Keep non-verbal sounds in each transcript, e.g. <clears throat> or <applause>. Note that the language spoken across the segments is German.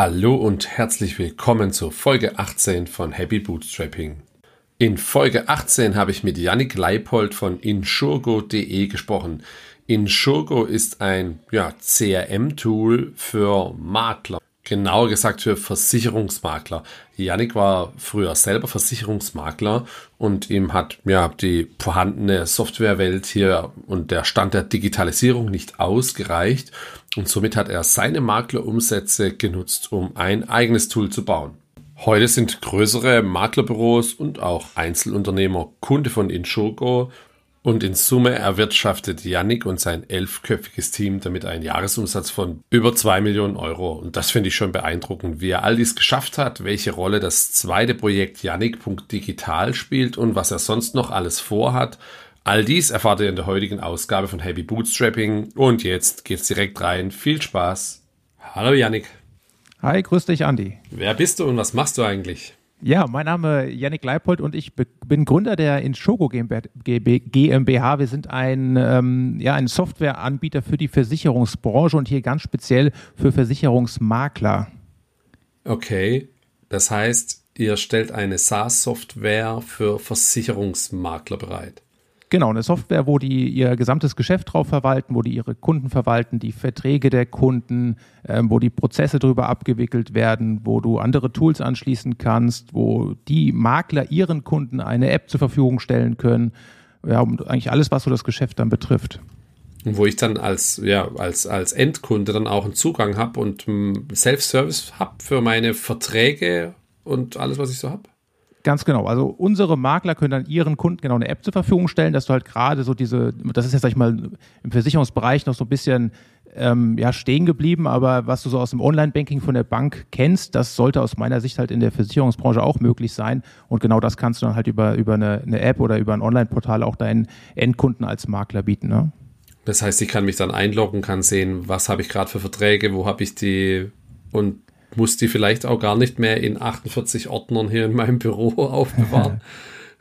Hallo und herzlich willkommen zur Folge 18 von Happy Bootstrapping. In Folge 18 habe ich mit Yannick Leipold von insurgo.de gesprochen. Insurgo ist ein ja, CRM-Tool für Makler. Genauer gesagt für Versicherungsmakler. Yannick war früher selber Versicherungsmakler und ihm hat ja die vorhandene Softwarewelt hier und der Stand der Digitalisierung nicht ausgereicht und somit hat er seine Maklerumsätze genutzt, um ein eigenes Tool zu bauen. Heute sind größere Maklerbüros und auch Einzelunternehmer Kunde von Insurgo und in Summe erwirtschaftet Yannick und sein elfköpfiges Team damit einen Jahresumsatz von über zwei Millionen Euro. Und das finde ich schon beeindruckend, wie er all dies geschafft hat, welche Rolle das zweite Projekt Yannick.digital spielt und was er sonst noch alles vorhat. All dies erfahrt ihr in der heutigen Ausgabe von Happy Bootstrapping. Und jetzt geht's direkt rein. Viel Spaß. Hallo Yannick. Hi, grüß dich, Andi. Wer bist du und was machst du eigentlich? Ja, mein Name ist Yannick Leipold und ich bin Gründer der Inshogo GmbH. Wir sind ein, ähm, ja, ein Softwareanbieter für die Versicherungsbranche und hier ganz speziell für Versicherungsmakler. Okay, das heißt, ihr stellt eine SaaS-Software für Versicherungsmakler bereit. Genau, eine Software, wo die ihr gesamtes Geschäft drauf verwalten, wo die ihre Kunden verwalten, die Verträge der Kunden, ähm, wo die Prozesse drüber abgewickelt werden, wo du andere Tools anschließen kannst, wo die Makler ihren Kunden eine App zur Verfügung stellen können. Ja, und eigentlich alles, was so das Geschäft dann betrifft. Und wo ich dann als, ja, als, als Endkunde dann auch einen Zugang habe und Self-Service habe für meine Verträge und alles, was ich so habe? Ganz genau. Also unsere Makler können dann ihren Kunden genau eine App zur Verfügung stellen, dass du halt gerade so diese, das ist jetzt sag ich mal im Versicherungsbereich noch so ein bisschen ähm, ja, stehen geblieben, aber was du so aus dem Online-Banking von der Bank kennst, das sollte aus meiner Sicht halt in der Versicherungsbranche auch möglich sein. Und genau das kannst du dann halt über, über eine, eine App oder über ein Online-Portal auch deinen Endkunden als Makler bieten. Ne? Das heißt, ich kann mich dann einloggen, kann sehen, was habe ich gerade für Verträge, wo habe ich die und muss die vielleicht auch gar nicht mehr in 48 Ordnern hier in meinem Büro <laughs> aufbewahren. <laughs>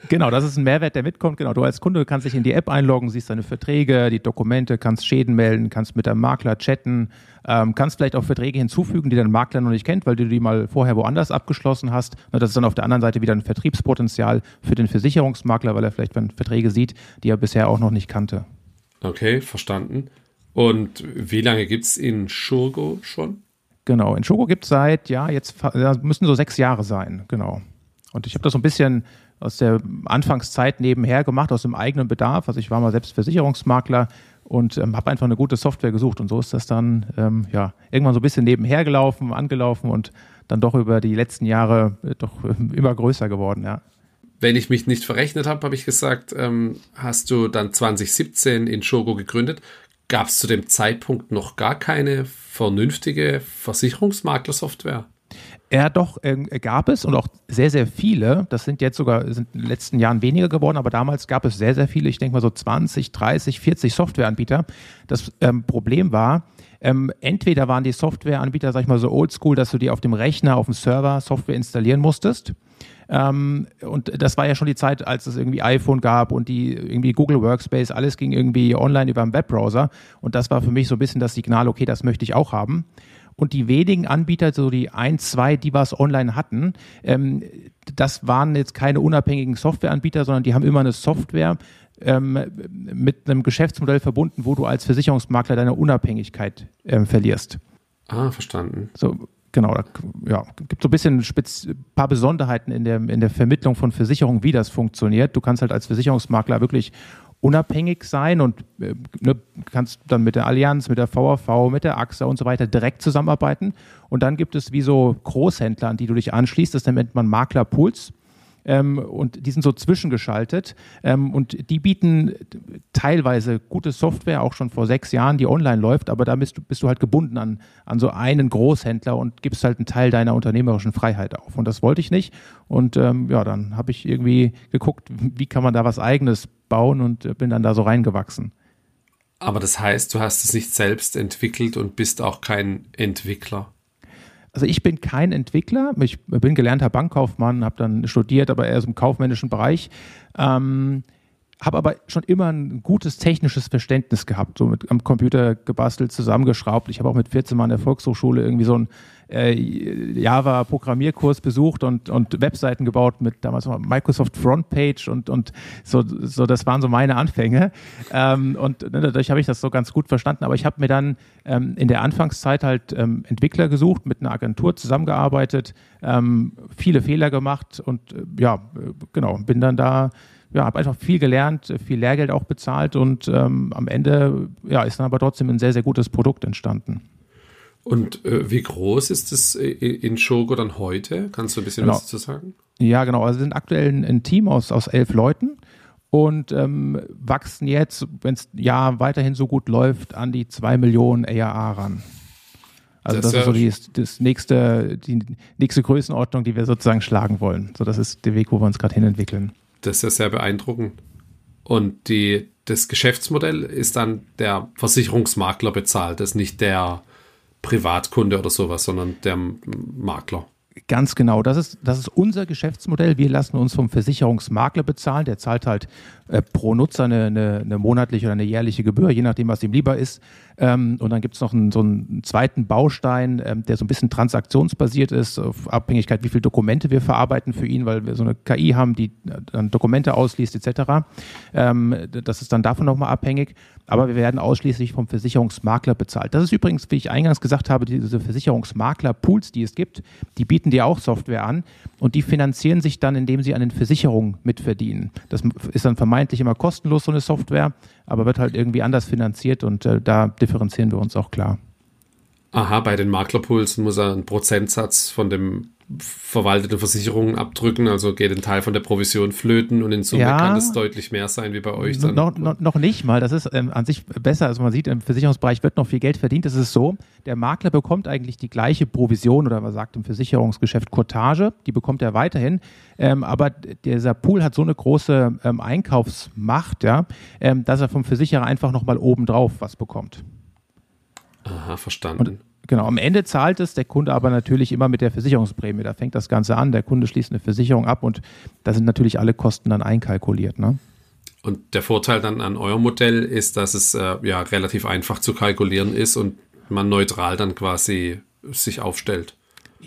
Genau, das ist ein Mehrwert, der mitkommt. Genau, du als Kunde kannst dich in die App einloggen, siehst deine Verträge, die Dokumente, kannst Schäden melden, kannst mit deinem Makler chatten, ähm, kannst vielleicht auch Verträge hinzufügen, die dein Makler noch nicht kennt, weil du die mal vorher woanders abgeschlossen hast. Das ist dann auf der anderen Seite wieder ein Vertriebspotenzial für den Versicherungsmakler, weil er vielleicht Verträge sieht, die er bisher auch noch nicht kannte. Okay, verstanden. Und wie lange gibt es in Schurgo schon? Genau, in Schoko gibt es seit, ja, jetzt müssen so sechs Jahre sein, genau. Und ich habe das so ein bisschen aus der Anfangszeit nebenher gemacht, aus dem eigenen Bedarf. Also ich war mal selbst Versicherungsmakler und ähm, habe einfach eine gute Software gesucht. Und so ist das dann ähm, ja, irgendwann so ein bisschen nebenher gelaufen, angelaufen und dann doch über die letzten Jahre äh, doch äh, immer größer geworden, ja. Wenn ich mich nicht verrechnet habe, habe ich gesagt, ähm, hast du dann 2017 in Shogo gegründet. Gab es zu dem Zeitpunkt noch gar keine vernünftige Versicherungsmaklersoftware? Ja, doch, äh, gab es und auch sehr, sehr viele. Das sind jetzt sogar sind in den letzten Jahren weniger geworden, aber damals gab es sehr, sehr viele. Ich denke mal so 20, 30, 40 Softwareanbieter. Das ähm, Problem war, ähm, entweder waren die Softwareanbieter, sag ich mal, so oldschool, dass du die auf dem Rechner, auf dem Server Software installieren musstest. Ähm, und das war ja schon die Zeit, als es irgendwie iPhone gab und die irgendwie Google Workspace, alles ging irgendwie online über einen Webbrowser. Und das war für mich so ein bisschen das Signal, okay, das möchte ich auch haben. Und die wenigen Anbieter, so die ein, zwei, die was online hatten, ähm, das waren jetzt keine unabhängigen Softwareanbieter, sondern die haben immer eine Software ähm, mit einem Geschäftsmodell verbunden, wo du als Versicherungsmakler deine Unabhängigkeit ähm, verlierst. Ah, verstanden. So, genau, da, ja, gibt so ein bisschen spitz, paar Besonderheiten in der, in der Vermittlung von Versicherungen, wie das funktioniert. Du kannst halt als Versicherungsmakler wirklich unabhängig sein und äh, ne, kannst dann mit der Allianz, mit der VAV, mit der AXA und so weiter direkt zusammenarbeiten. Und dann gibt es wie so Großhändler, an die du dich anschließt. Das nennt man Maklerpools ähm, und die sind so zwischengeschaltet ähm, und die bieten teilweise gute Software, auch schon vor sechs Jahren, die online läuft, aber da bist du, bist du halt gebunden an, an so einen Großhändler und gibst halt einen Teil deiner unternehmerischen Freiheit auf. Und das wollte ich nicht. Und ähm, ja, dann habe ich irgendwie geguckt, wie kann man da was eigenes bauen und äh, bin dann da so reingewachsen. Aber das heißt, du hast es nicht selbst entwickelt und bist auch kein Entwickler also ich bin kein Entwickler, ich bin gelernter Bankkaufmann, habe dann studiert, aber eher so im kaufmännischen Bereich. Ähm, habe aber schon immer ein gutes technisches Verständnis gehabt, so mit am Computer gebastelt, zusammengeschraubt. Ich habe auch mit 14 Mal in der Volkshochschule irgendwie so einen äh, Java-Programmierkurs besucht und, und Webseiten gebaut mit damals Microsoft Frontpage und, und so, so, das waren so meine Anfänge. Ähm, und ne, dadurch habe ich das so ganz gut verstanden. Aber ich habe mir dann ähm, in der Anfangszeit halt ähm, Entwickler gesucht, mit einer Agentur zusammengearbeitet, ähm, viele Fehler gemacht und äh, ja, genau, bin dann da ja, habe einfach viel gelernt, viel Lehrgeld auch bezahlt und ähm, am Ende ja, ist dann aber trotzdem ein sehr, sehr gutes Produkt entstanden. Und äh, wie groß ist es in Shogo dann heute? Kannst du ein bisschen genau. was dazu sagen? Ja, genau. Also wir sind aktuell ein Team aus, aus elf Leuten und ähm, wachsen jetzt, wenn es ja weiterhin so gut läuft, an die zwei Millionen ARA ran. Also das, das ist so die, das nächste, die nächste Größenordnung, die wir sozusagen schlagen wollen. So, das ist der Weg, wo wir uns gerade hin entwickeln. Das ist ja sehr beeindruckend. Und die, das Geschäftsmodell ist dann der Versicherungsmakler bezahlt, das ist nicht der Privatkunde oder sowas, sondern der Makler. Ganz genau, das ist, das ist unser Geschäftsmodell. Wir lassen uns vom Versicherungsmakler bezahlen. Der zahlt halt äh, pro Nutzer eine, eine, eine, monatliche oder eine jährliche Gebühr, je nachdem, was ihm lieber ist. Ähm, und dann gibt es noch einen, so einen zweiten Baustein, ähm, der so ein bisschen transaktionsbasiert ist, auf Abhängigkeit, wie viele Dokumente wir verarbeiten für ihn, weil wir so eine KI haben, die dann Dokumente ausliest etc. Ähm, das ist dann davon nochmal abhängig. Aber wir werden ausschließlich vom Versicherungsmakler bezahlt. Das ist übrigens, wie ich eingangs gesagt habe, diese Versicherungsmakler-Pools, die es gibt, die bieten dir auch Software an und die finanzieren sich dann, indem sie an den Versicherungen mitverdienen. Das ist dann vermeintlich immer kostenlos, so eine Software, aber wird halt irgendwie anders finanziert und äh, da differenzieren wir uns auch klar. Aha, bei den Maklerpools muss er einen Prozentsatz von dem verwaltete Versicherungen abdrücken, also geht ein Teil von der Provision flöten und in Summe ja, kann das deutlich mehr sein wie bei euch. Dann. Noch, noch, noch nicht mal, das ist ähm, an sich besser, also man sieht, im Versicherungsbereich wird noch viel Geld verdient. Es ist so, der Makler bekommt eigentlich die gleiche Provision oder man sagt im Versicherungsgeschäft Cottage, die bekommt er weiterhin, ähm, aber dieser Pool hat so eine große ähm, Einkaufsmacht, ja, ähm, dass er vom Versicherer einfach nochmal obendrauf was bekommt. Aha, verstanden. Und Genau, am Ende zahlt es der Kunde aber natürlich immer mit der Versicherungsprämie. Da fängt das Ganze an, der Kunde schließt eine Versicherung ab und da sind natürlich alle Kosten dann einkalkuliert. Ne? Und der Vorteil dann an eurem Modell ist, dass es äh, ja relativ einfach zu kalkulieren ist und man neutral dann quasi sich aufstellt.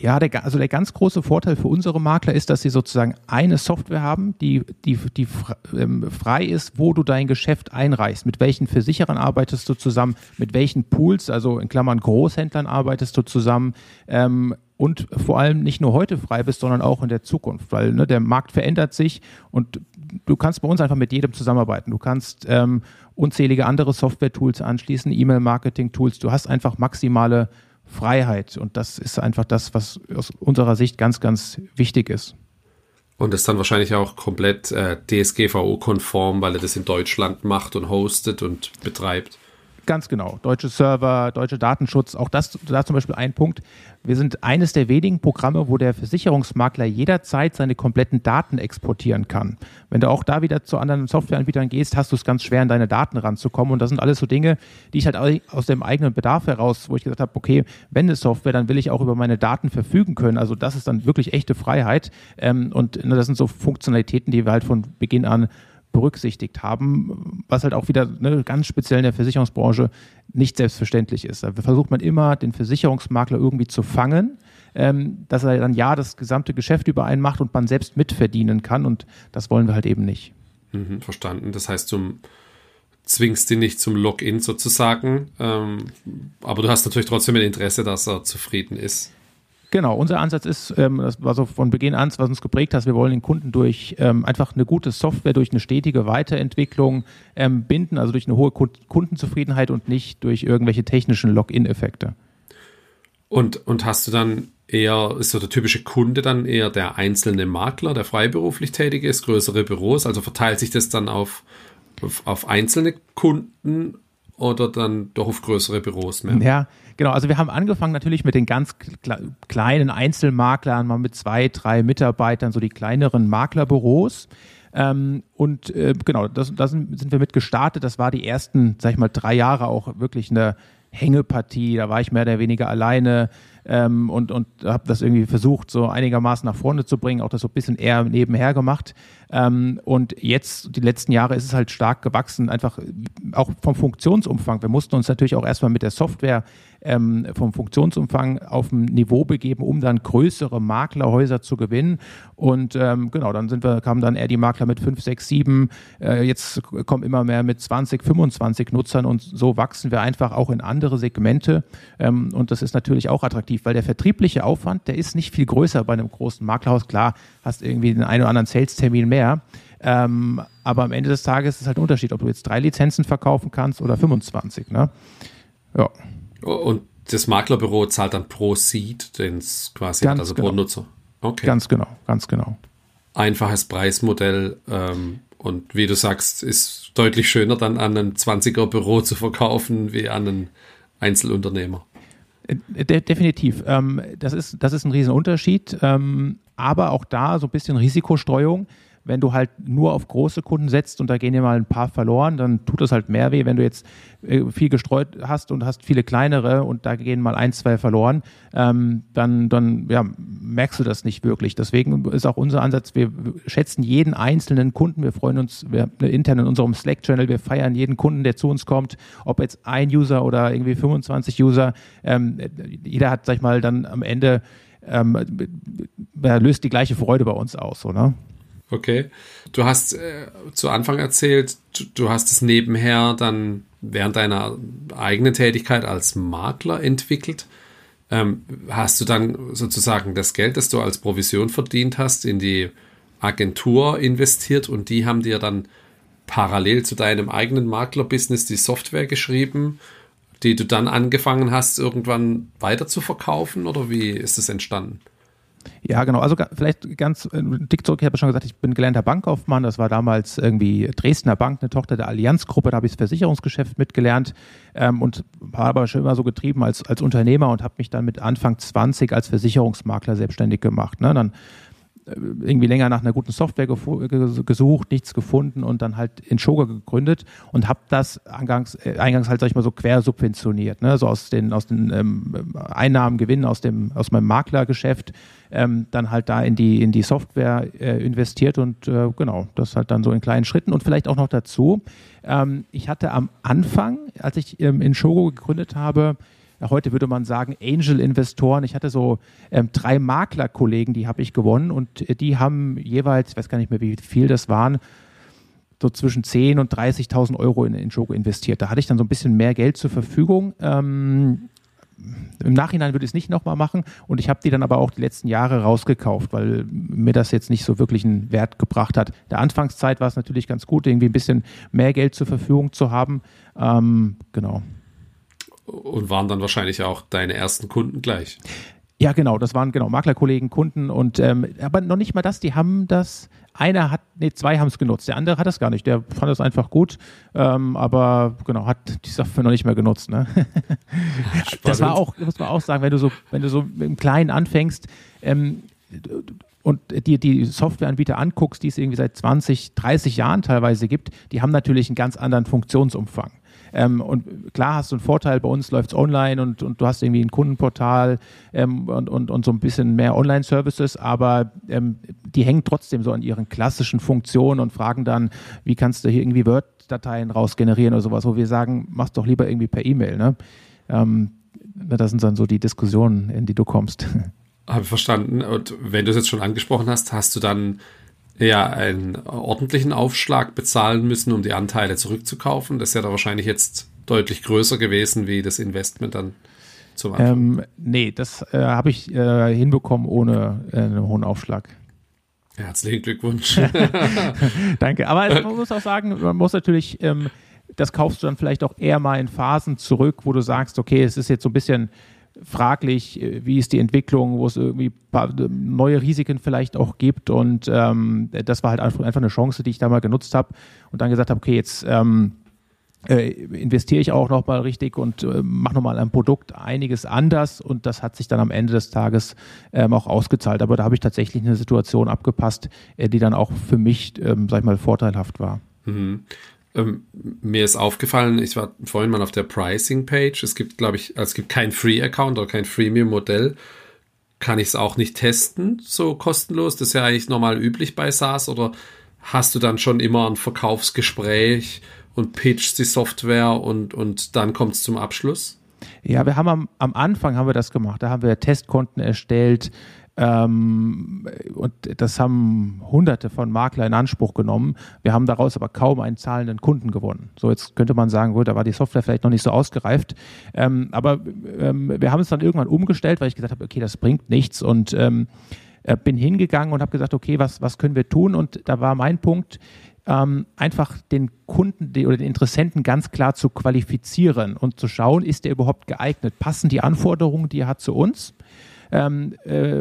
Ja, der, also der ganz große Vorteil für unsere Makler ist, dass sie sozusagen eine Software haben, die, die, die ähm, frei ist, wo du dein Geschäft einreichst. Mit welchen Versicherern arbeitest du zusammen, mit welchen Pools, also in Klammern Großhändlern arbeitest du zusammen. Ähm, und vor allem nicht nur heute frei bist, sondern auch in der Zukunft, weil ne, der Markt verändert sich und du kannst bei uns einfach mit jedem zusammenarbeiten. Du kannst ähm, unzählige andere Software-Tools anschließen, E-Mail-Marketing-Tools. Du hast einfach maximale Freiheit. Und das ist einfach das, was aus unserer Sicht ganz, ganz wichtig ist. Und ist dann wahrscheinlich auch komplett äh, DSGVO-konform, weil er das in Deutschland macht und hostet und betreibt. Ganz genau. Deutsche Server, deutsche Datenschutz, auch das da zum Beispiel ein Punkt. Wir sind eines der wenigen Programme, wo der Versicherungsmakler jederzeit seine kompletten Daten exportieren kann. Wenn du auch da wieder zu anderen Softwareanbietern gehst, hast du es ganz schwer, an deine Daten ranzukommen. Und das sind alles so Dinge, die ich halt aus dem eigenen Bedarf heraus, wo ich gesagt habe, okay, wenn eine Software, dann will ich auch über meine Daten verfügen können. Also das ist dann wirklich echte Freiheit. Ähm, und ne, das sind so Funktionalitäten, die wir halt von Beginn an berücksichtigt haben, was halt auch wieder ne, ganz speziell in der Versicherungsbranche nicht selbstverständlich ist. Da versucht man immer, den Versicherungsmakler irgendwie zu fangen, ähm, dass er dann ja das gesamte Geschäft über einen macht und man selbst mitverdienen kann und das wollen wir halt eben nicht. Mhm, verstanden. Das heißt, du zwingst ihn nicht zum Login sozusagen, ähm, aber du hast natürlich trotzdem ein Interesse, dass er zufrieden ist. Genau, unser Ansatz ist, ähm, das war so von Beginn an, was uns geprägt hat, wir wollen den Kunden durch ähm, einfach eine gute Software, durch eine stetige Weiterentwicklung ähm, binden, also durch eine hohe Kundenzufriedenheit und nicht durch irgendwelche technischen Login-Effekte. Und, und hast du dann eher, ist so der typische Kunde dann eher der einzelne Makler, der freiberuflich tätig ist, größere Büros, also verteilt sich das dann auf, auf, auf einzelne Kunden oder dann doch auf größere Büros mehr? Ja, genau. Also wir haben angefangen natürlich mit den ganz kleinen Einzelmaklern, mal mit zwei, drei Mitarbeitern, so die kleineren Maklerbüros. Ähm, und äh, genau, da sind wir mit gestartet. Das war die ersten, sag ich mal, drei Jahre auch wirklich eine Hängepartie. Da war ich mehr oder weniger alleine. ähm, und, und habe das irgendwie versucht, so einigermaßen nach vorne zu bringen, auch das so ein bisschen eher nebenher gemacht. Ähm, und jetzt, die letzten Jahre, ist es halt stark gewachsen, einfach auch vom Funktionsumfang. Wir mussten uns natürlich auch erstmal mit der Software ähm, vom Funktionsumfang auf ein Niveau begeben, um dann größere Maklerhäuser zu gewinnen. Und ähm, genau, dann sind wir, kamen dann eher die Makler mit 5, 6, 7. Äh, jetzt kommen immer mehr mit 20, 25 Nutzern und so wachsen wir einfach auch in andere Segmente. Ähm, und das ist natürlich auch attraktiv, weil der vertriebliche Aufwand, der ist nicht viel größer bei einem großen Maklerhaus. Klar, hast irgendwie den einen oder anderen Sales-Termin mehr. Ähm, aber am Ende des Tages ist es halt ein Unterschied, ob du jetzt drei Lizenzen verkaufen kannst oder 25. Ne? Ja. Und das Maklerbüro zahlt dann pro Seed, den es quasi ganz hat, also genau. pro Nutzer. Okay. Ganz genau, ganz genau. Einfaches Preismodell ähm, und wie du sagst, ist deutlich schöner dann an ein 20er Büro zu verkaufen wie an einen Einzelunternehmer. Äh, de definitiv. Ähm, das, ist, das ist ein Riesenunterschied. Ähm, aber auch da so ein bisschen Risikostreuung wenn du halt nur auf große Kunden setzt und da gehen dir mal ein paar verloren, dann tut das halt mehr weh. Wenn du jetzt äh, viel gestreut hast und hast viele kleinere und da gehen mal ein, zwei verloren, ähm, dann, dann ja, merkst du das nicht wirklich. Deswegen ist auch unser Ansatz, wir schätzen jeden einzelnen Kunden, wir freuen uns wir, intern in unserem Slack-Channel, wir feiern jeden Kunden, der zu uns kommt, ob jetzt ein User oder irgendwie 25 User. Ähm, jeder hat, sag ich mal, dann am Ende ähm, löst die gleiche Freude bei uns aus, so, ne? Okay. Du hast äh, zu Anfang erzählt, du, du, hast es nebenher dann während deiner eigenen Tätigkeit als Makler entwickelt. Ähm, hast du dann sozusagen das Geld, das du als Provision verdient hast, in die Agentur investiert und die haben dir dann parallel zu deinem eigenen Maklerbusiness die Software geschrieben, die du dann angefangen hast, irgendwann weiter zu verkaufen oder wie ist es entstanden? Ja, genau. Also vielleicht ganz äh, dick zurück. Ich habe schon gesagt, ich bin gelernter Bankkaufmann. Das war damals irgendwie Dresdner Bank, eine Tochter der Allianzgruppe. Da habe ich das Versicherungsgeschäft mitgelernt ähm, und war aber schon immer so getrieben als, als Unternehmer und habe mich dann mit Anfang 20 als Versicherungsmakler selbstständig gemacht. Ne? Dann irgendwie länger nach einer guten Software gesucht, nichts gefunden und dann halt in Shoga gegründet und habe das eingangs, äh, eingangs halt, sag ich mal, so quer subventioniert, ne? so aus den, aus den ähm, Einnahmen, Gewinnen aus, dem, aus meinem Maklergeschäft, ähm, dann halt da in die, in die Software äh, investiert und äh, genau, das halt dann so in kleinen Schritten und vielleicht auch noch dazu. Ähm, ich hatte am Anfang, als ich ähm, in Shogo gegründet habe, heute würde man sagen Angel-Investoren. Ich hatte so ähm, drei Maklerkollegen, die habe ich gewonnen und äh, die haben jeweils, ich weiß gar nicht mehr, wie viel das waren, so zwischen 10 und 30.000 Euro in, in Jogo investiert. Da hatte ich dann so ein bisschen mehr Geld zur Verfügung. Ähm, Im Nachhinein würde ich es nicht nochmal machen und ich habe die dann aber auch die letzten Jahre rausgekauft, weil mir das jetzt nicht so wirklich einen Wert gebracht hat. Der Anfangszeit war es natürlich ganz gut, irgendwie ein bisschen mehr Geld zur Verfügung zu haben. Ähm, genau. Und waren dann wahrscheinlich auch deine ersten Kunden gleich. Ja, genau, das waren genau Maklerkollegen, Kunden und ähm, aber noch nicht mal das, die haben das, einer hat, nee, zwei haben es genutzt, der andere hat es gar nicht, der fand es einfach gut, ähm, aber genau, hat die Software noch nicht mehr genutzt. Ne? <laughs> das war auch, muss man auch sagen, wenn du so, wenn du so im Kleinen anfängst, ähm, und dir die Softwareanbieter anguckst, die es irgendwie seit 20, 30 Jahren teilweise gibt, die haben natürlich einen ganz anderen Funktionsumfang. Ähm, und klar hast du einen Vorteil, bei uns läuft es online und, und du hast irgendwie ein Kundenportal ähm, und, und, und so ein bisschen mehr Online-Services, aber ähm, die hängen trotzdem so an ihren klassischen Funktionen und fragen dann, wie kannst du hier irgendwie Word-Dateien rausgenerieren oder sowas, wo wir sagen, mach's doch lieber irgendwie per E-Mail. Ne? Ähm, das sind dann so die Diskussionen, in die du kommst. Habe verstanden. Und wenn du es jetzt schon angesprochen hast, hast du dann ja einen ordentlichen Aufschlag bezahlen müssen, um die Anteile zurückzukaufen. Das ist ja da wahrscheinlich jetzt deutlich größer gewesen wie das Investment dann zum Anfang. Ähm, nee, das äh, habe ich äh, hinbekommen ohne äh, einen hohen Aufschlag. Herzlichen Glückwunsch. <laughs> <laughs> Danke. Aber man muss auch sagen, man muss natürlich, ähm, das kaufst du dann vielleicht auch eher mal in Phasen zurück, wo du sagst, okay, es ist jetzt so ein bisschen fraglich, äh, wie ist die Entwicklung, wo es irgendwie neue Risiken vielleicht auch gibt. Und ähm, das war halt einfach, eine Chance, die ich da mal genutzt habe und dann gesagt habe, okay, jetzt ähm, äh, investiere ich auch nochmal richtig und äh, mache nochmal ein Produkt einiges anders und das hat sich dann am Ende des Tages ähm, auch ausgezahlt. Aber da habe ich tatsächlich eine Situation abgepasst, äh, die dann auch für mich, ähm, sag ich mal, vorteilhaft war. Mhm. Ähm, mir ist aufgefallen, ich war vorhin mal auf der Pricing-Page. Es gibt, glaube ich, es gibt kein Free-Account oder kein Freemium-Modell. Kann ich es auch nicht testen, so kostenlos? Das ist ja eigentlich normal üblich bei SaaS. Oder hast du dann schon immer ein Verkaufsgespräch und pitchst die Software und, und dann kommt es zum Abschluss? Ja, wir haben am, am Anfang haben wir das gemacht. Da haben wir Testkonten erstellt, ähm, und das haben Hunderte von Makler in Anspruch genommen. Wir haben daraus aber kaum einen zahlenden Kunden gewonnen. So, jetzt könnte man sagen, gut, da war die Software vielleicht noch nicht so ausgereift. Ähm, aber ähm, wir haben es dann irgendwann umgestellt, weil ich gesagt habe, okay, das bringt nichts und ähm, äh, bin hingegangen und habe gesagt, okay, was, was können wir tun? Und da war mein Punkt, ähm, einfach den Kunden oder den Interessenten ganz klar zu qualifizieren und zu schauen, ist der überhaupt geeignet? Passen die Anforderungen, die er hat, zu uns? Ähm, äh,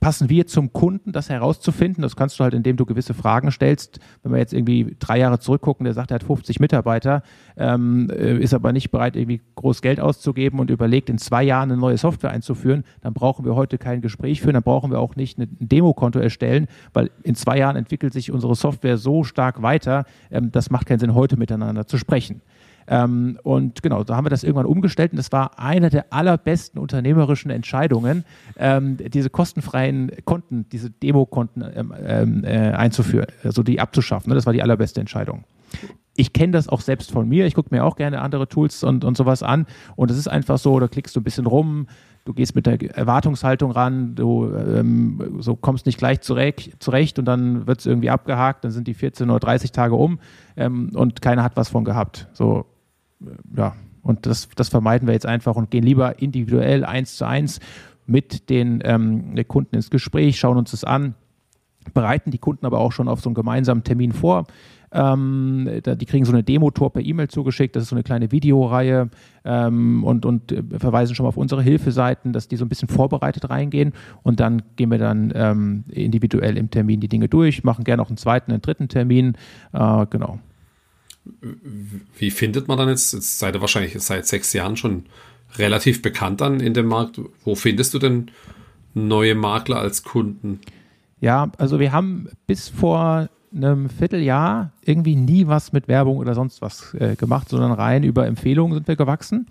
passen wir zum Kunden, das herauszufinden. Das kannst du halt, indem du gewisse Fragen stellst. Wenn wir jetzt irgendwie drei Jahre zurückgucken, der sagt, er hat 50 Mitarbeiter, ähm, äh, ist aber nicht bereit, irgendwie groß Geld auszugeben und überlegt, in zwei Jahren eine neue Software einzuführen, dann brauchen wir heute kein Gespräch führen, dann brauchen wir auch nicht ein Demokonto erstellen, weil in zwei Jahren entwickelt sich unsere Software so stark weiter, ähm, das macht keinen Sinn, heute miteinander zu sprechen. Ähm, und genau, da haben wir das irgendwann umgestellt und das war eine der allerbesten unternehmerischen Entscheidungen, ähm, diese kostenfreien Konten, diese Demokonten ähm, ähm, äh, einzuführen, also die abzuschaffen. Ne? Das war die allerbeste Entscheidung ich kenne das auch selbst von mir. Ich gucke mir auch gerne andere Tools und, und sowas an. Und es ist einfach so, da klickst du ein bisschen rum, du gehst mit der Erwartungshaltung ran, du ähm, so kommst nicht gleich zurecht, zurecht und dann wird es irgendwie abgehakt, dann sind die 14 oder 30 Tage um ähm, und keiner hat was von gehabt. So, ja, und das, das vermeiden wir jetzt einfach und gehen lieber individuell eins zu eins mit den ähm, Kunden ins Gespräch, schauen uns das an, bereiten die Kunden aber auch schon auf so einen gemeinsamen Termin vor. Ähm, die kriegen so eine Demo-Tour per E-Mail zugeschickt. Das ist so eine kleine Videoreihe ähm, und, und äh, verweisen schon mal auf unsere Hilfeseiten, dass die so ein bisschen vorbereitet reingehen. Und dann gehen wir dann ähm, individuell im Termin die Dinge durch, machen gerne auch einen zweiten, einen dritten Termin. Äh, genau. Wie findet man dann jetzt, jetzt seid ihr wahrscheinlich seit sechs Jahren schon relativ bekannt dann in dem Markt. Wo findest du denn neue Makler als Kunden? Ja, also wir haben bis vor einem Vierteljahr irgendwie nie was mit Werbung oder sonst was äh, gemacht, sondern rein über Empfehlungen sind wir gewachsen.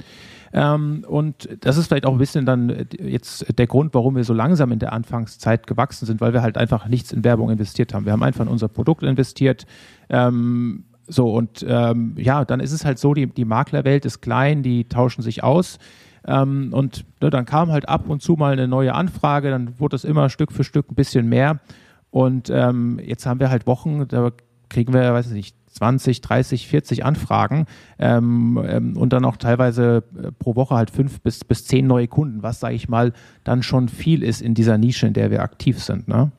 Ähm, und das ist vielleicht auch ein bisschen dann äh, jetzt der Grund, warum wir so langsam in der Anfangszeit gewachsen sind, weil wir halt einfach nichts in Werbung investiert haben. Wir haben einfach in unser Produkt investiert, ähm, so, und ähm, ja, dann ist es halt so, die, die Maklerwelt ist klein, die tauschen sich aus. Ähm, und ne, dann kam halt ab und zu mal eine neue Anfrage, dann wurde es immer Stück für Stück ein bisschen mehr. Und ähm, jetzt haben wir halt Wochen, da kriegen wir, weiß ich nicht, 20, 30, 40 Anfragen ähm, ähm, und dann auch teilweise äh, pro Woche halt fünf bis, bis zehn neue Kunden, was, sage ich mal, dann schon viel ist in dieser Nische, in der wir aktiv sind. Ne?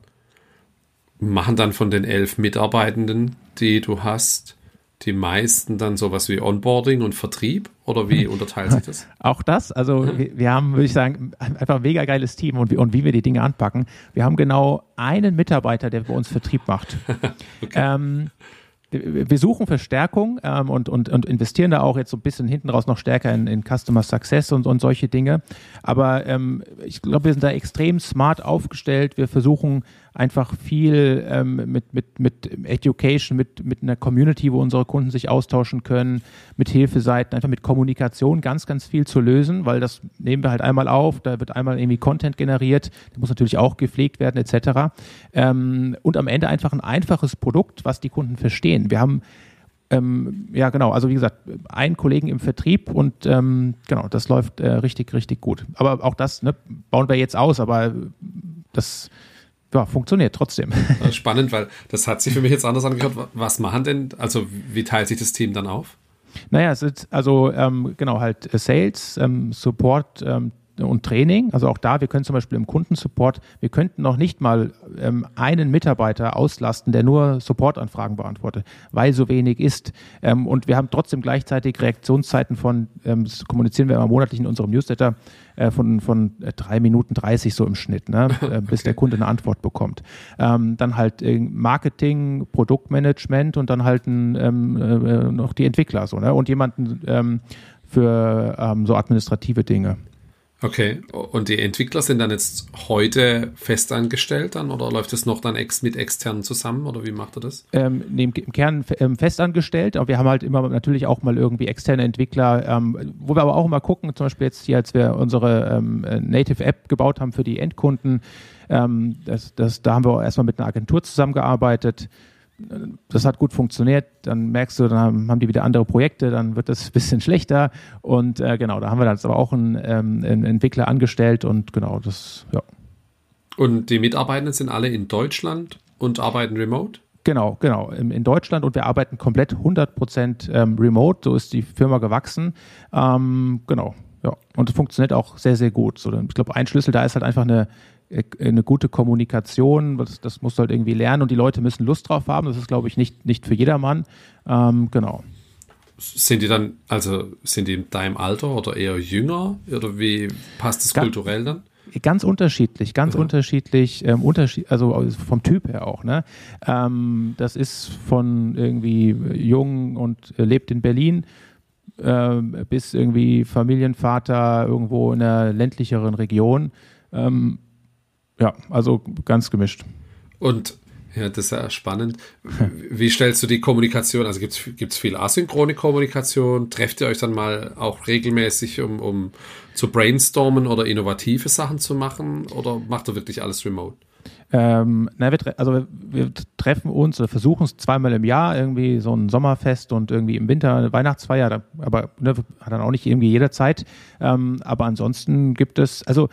Machen dann von den elf Mitarbeitenden, die du hast, die meisten dann sowas wie Onboarding und Vertrieb oder wie <laughs> unterteilt sich das? Auch das, also mhm. wir, wir, haben, würde ich sagen, einfach ein mega geiles Team und wie, und wie wir die Dinge anpacken. Wir haben genau einen Mitarbeiter, der bei uns Vertrieb macht. <laughs> okay. ähm, wir suchen Verstärkung ähm, und, und, und investieren da auch jetzt so ein bisschen hinten raus noch stärker in, in Customer Success und, und solche Dinge. Aber ähm, ich glaube, wir sind da extrem smart aufgestellt. Wir versuchen einfach viel ähm, mit, mit, mit Education, mit, mit einer Community, wo unsere Kunden sich austauschen können, mit Hilfeseiten, einfach mit Kommunikation ganz, ganz viel zu lösen, weil das nehmen wir halt einmal auf, da wird einmal irgendwie Content generiert, der muss natürlich auch gepflegt werden, etc. Ähm, und am Ende einfach ein einfaches Produkt, was die Kunden verstehen. Wir haben ähm, ja, genau. Also wie gesagt, ein Kollegen im Vertrieb und ähm, genau, das läuft äh, richtig, richtig gut. Aber auch das ne, bauen wir jetzt aus, aber das ja, funktioniert trotzdem. <laughs> Spannend, weil das hat sich für mich jetzt anders angehört. Was machen denn, also wie teilt sich das Team dann auf? Naja, es ist also ähm, genau halt Sales, ähm, Support, ähm, und Training. Also auch da, wir können zum Beispiel im Kundensupport, wir könnten noch nicht mal ähm, einen Mitarbeiter auslasten, der nur Supportanfragen beantwortet, weil so wenig ist. Ähm, und wir haben trotzdem gleichzeitig Reaktionszeiten von, ähm, das kommunizieren wir immer monatlich in unserem Newsletter, äh, von, von äh, drei Minuten 30 so im Schnitt, ne? <laughs> äh, bis okay. der Kunde eine Antwort bekommt. Ähm, dann halt äh, Marketing, Produktmanagement und dann halt ein, ähm, äh, noch die Entwickler so, ne? Und jemanden ähm, für so administrative Dinge. Okay, und die Entwickler sind dann jetzt heute festangestellt dann oder läuft es noch dann ex mit externen zusammen oder wie macht er das? Ähm, im, Im Kern ähm, festangestellt, aber wir haben halt immer natürlich auch mal irgendwie externe Entwickler, ähm, wo wir aber auch immer gucken, zum Beispiel jetzt hier, als wir unsere ähm, Native App gebaut haben für die Endkunden, ähm, das, das, da haben wir erstmal mit einer Agentur zusammengearbeitet das hat gut funktioniert, dann merkst du, dann haben die wieder andere Projekte, dann wird das ein <laughs> bisschen schlechter und äh, genau, da haben wir dann aber auch einen, ähm, einen, Entwickler angestellt und genau, das, ja. Und die Mitarbeitenden sind alle in Deutschland und arbeiten remote? Genau, genau, in, in Deutschland und wir arbeiten komplett 100% ähm, remote, so ist die Firma gewachsen, ähm, genau, ja, und es funktioniert auch sehr, sehr gut. So, ich glaube, ein Schlüssel da ist halt einfach eine eine gute Kommunikation, das, das musst du halt irgendwie lernen und die Leute müssen Lust drauf haben. Das ist, glaube ich, nicht, nicht für jedermann. Ähm, genau. Sind die dann, also sind die in deinem Alter oder eher jünger? Oder wie passt das kulturell dann? Ganz unterschiedlich, ganz ja. unterschiedlich, ähm, unterschied, also vom Typ her auch. Ne? Ähm, das ist von irgendwie jung und äh, lebt in Berlin äh, bis irgendwie Familienvater irgendwo in einer ländlicheren Region. Ähm, ja, also ganz gemischt. Und ja, das ist ja spannend. Wie stellst du die Kommunikation? Also gibt es viel asynchrone Kommunikation? Trefft ihr euch dann mal auch regelmäßig, um, um zu brainstormen oder innovative Sachen zu machen? Oder macht ihr wirklich alles remote? Ähm, na, wir, also wir treffen uns oder versuchen es zweimal im Jahr, irgendwie so ein Sommerfest und irgendwie im Winter eine Weihnachtsfeier, aber ne, hat dann auch nicht irgendwie jederzeit. Ähm, aber ansonsten gibt es, also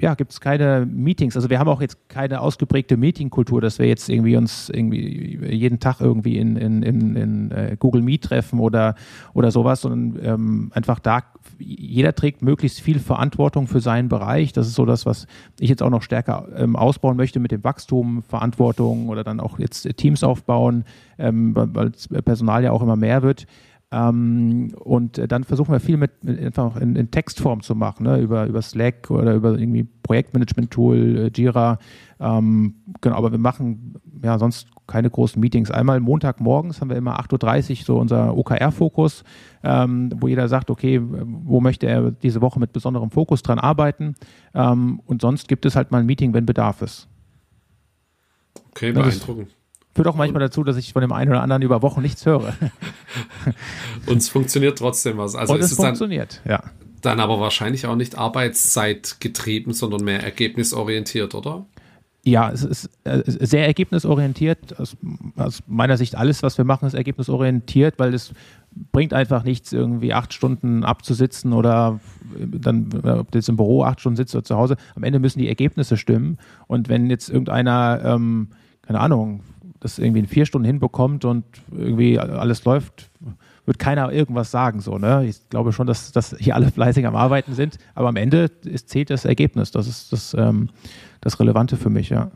ja, gibt es keine Meetings. Also wir haben auch jetzt keine ausgeprägte Meetingkultur, dass wir jetzt irgendwie uns irgendwie jeden Tag irgendwie in, in, in, in äh, Google Meet treffen oder, oder sowas, sondern ähm, einfach da, jeder trägt möglichst viel Verantwortung für seinen Bereich. Das ist so das, was ich jetzt auch noch stärker ähm, ausbauen möchte mit dem Wachstum, Verantwortung oder dann auch jetzt Teams aufbauen, ähm, weil Personal ja auch immer mehr wird. Ähm, und dann versuchen wir viel mit, mit einfach in, in, Textform zu machen, ne? über, über Slack oder über irgendwie Projektmanagement-Tool, äh, Jira. Ähm, genau, aber wir machen ja sonst keine großen Meetings. Einmal Montagmorgens haben wir immer 8.30 Uhr so unser OKR-Fokus, ähm, wo jeder sagt, okay, wo möchte er diese Woche mit besonderem Fokus dran arbeiten. Ähm, und sonst gibt es halt mal ein Meeting, wenn Bedarf ist. Okay, beeindruckend führt auch manchmal dazu, dass ich von dem einen oder anderen über Wochen nichts höre. <laughs> Und es funktioniert trotzdem was. Also Und es, es funktioniert, dann, ja. Dann aber wahrscheinlich auch nicht arbeitszeitgetrieben, sondern mehr ergebnisorientiert, oder? Ja, es ist äh, sehr ergebnisorientiert. Aus, aus, meiner Sicht alles, was wir machen, ist ergebnisorientiert, weil es bringt einfach nichts, irgendwie acht Stunden abzusitzen oder dann, ob du jetzt im Büro acht Stunden sitzt oder zu Hause. Am Ende müssen die Ergebnisse stimmen. Und wenn jetzt irgendeiner, ähm, keine Ahnung, das irgendwie in vier Stunden hinbekommt und irgendwie alles läuft, wird keiner irgendwas sagen. So, ne? Ich glaube schon, dass, dass hier alle fleißig am Arbeiten sind, aber am Ende ist, zählt das Ergebnis. Das ist das, ähm, das Relevante für mich, ja.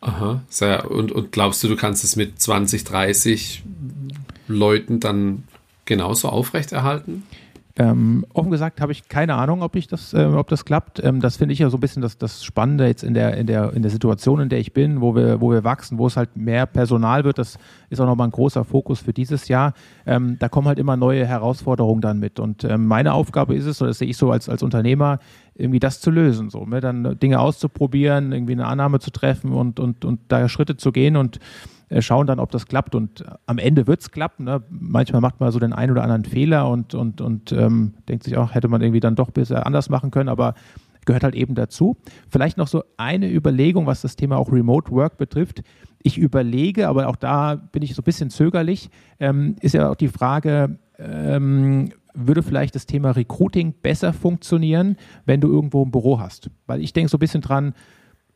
Aha, sehr. Und, und glaubst du, du kannst es mit 20, 30 Leuten dann genauso aufrechterhalten? Ähm, offen gesagt habe ich keine Ahnung, ob ich das, äh, ob das klappt. Ähm, das finde ich ja so ein bisschen das, das Spannende jetzt in der, in der, in der Situation, in der ich bin, wo wir, wo wir wachsen, wo es halt mehr Personal wird. Das ist auch nochmal ein großer Fokus für dieses Jahr. Ähm, da kommen halt immer neue Herausforderungen dann mit. Und ähm, meine Aufgabe ist es, oder das sehe ich so als, als Unternehmer, irgendwie das zu lösen, so, ne? dann Dinge auszuprobieren, irgendwie eine Annahme zu treffen und, und, und da Schritte zu gehen und schauen dann, ob das klappt. Und am Ende wird es klappen. Ne? Manchmal macht man so den einen oder anderen Fehler und, und, und ähm, denkt sich auch, hätte man irgendwie dann doch bisher anders machen können, aber gehört halt eben dazu. Vielleicht noch so eine Überlegung, was das Thema auch Remote Work betrifft. Ich überlege, aber auch da bin ich so ein bisschen zögerlich, ähm, ist ja auch die Frage, ähm, würde vielleicht das Thema Recruiting besser funktionieren, wenn du irgendwo ein Büro hast? Weil ich denke so ein bisschen dran,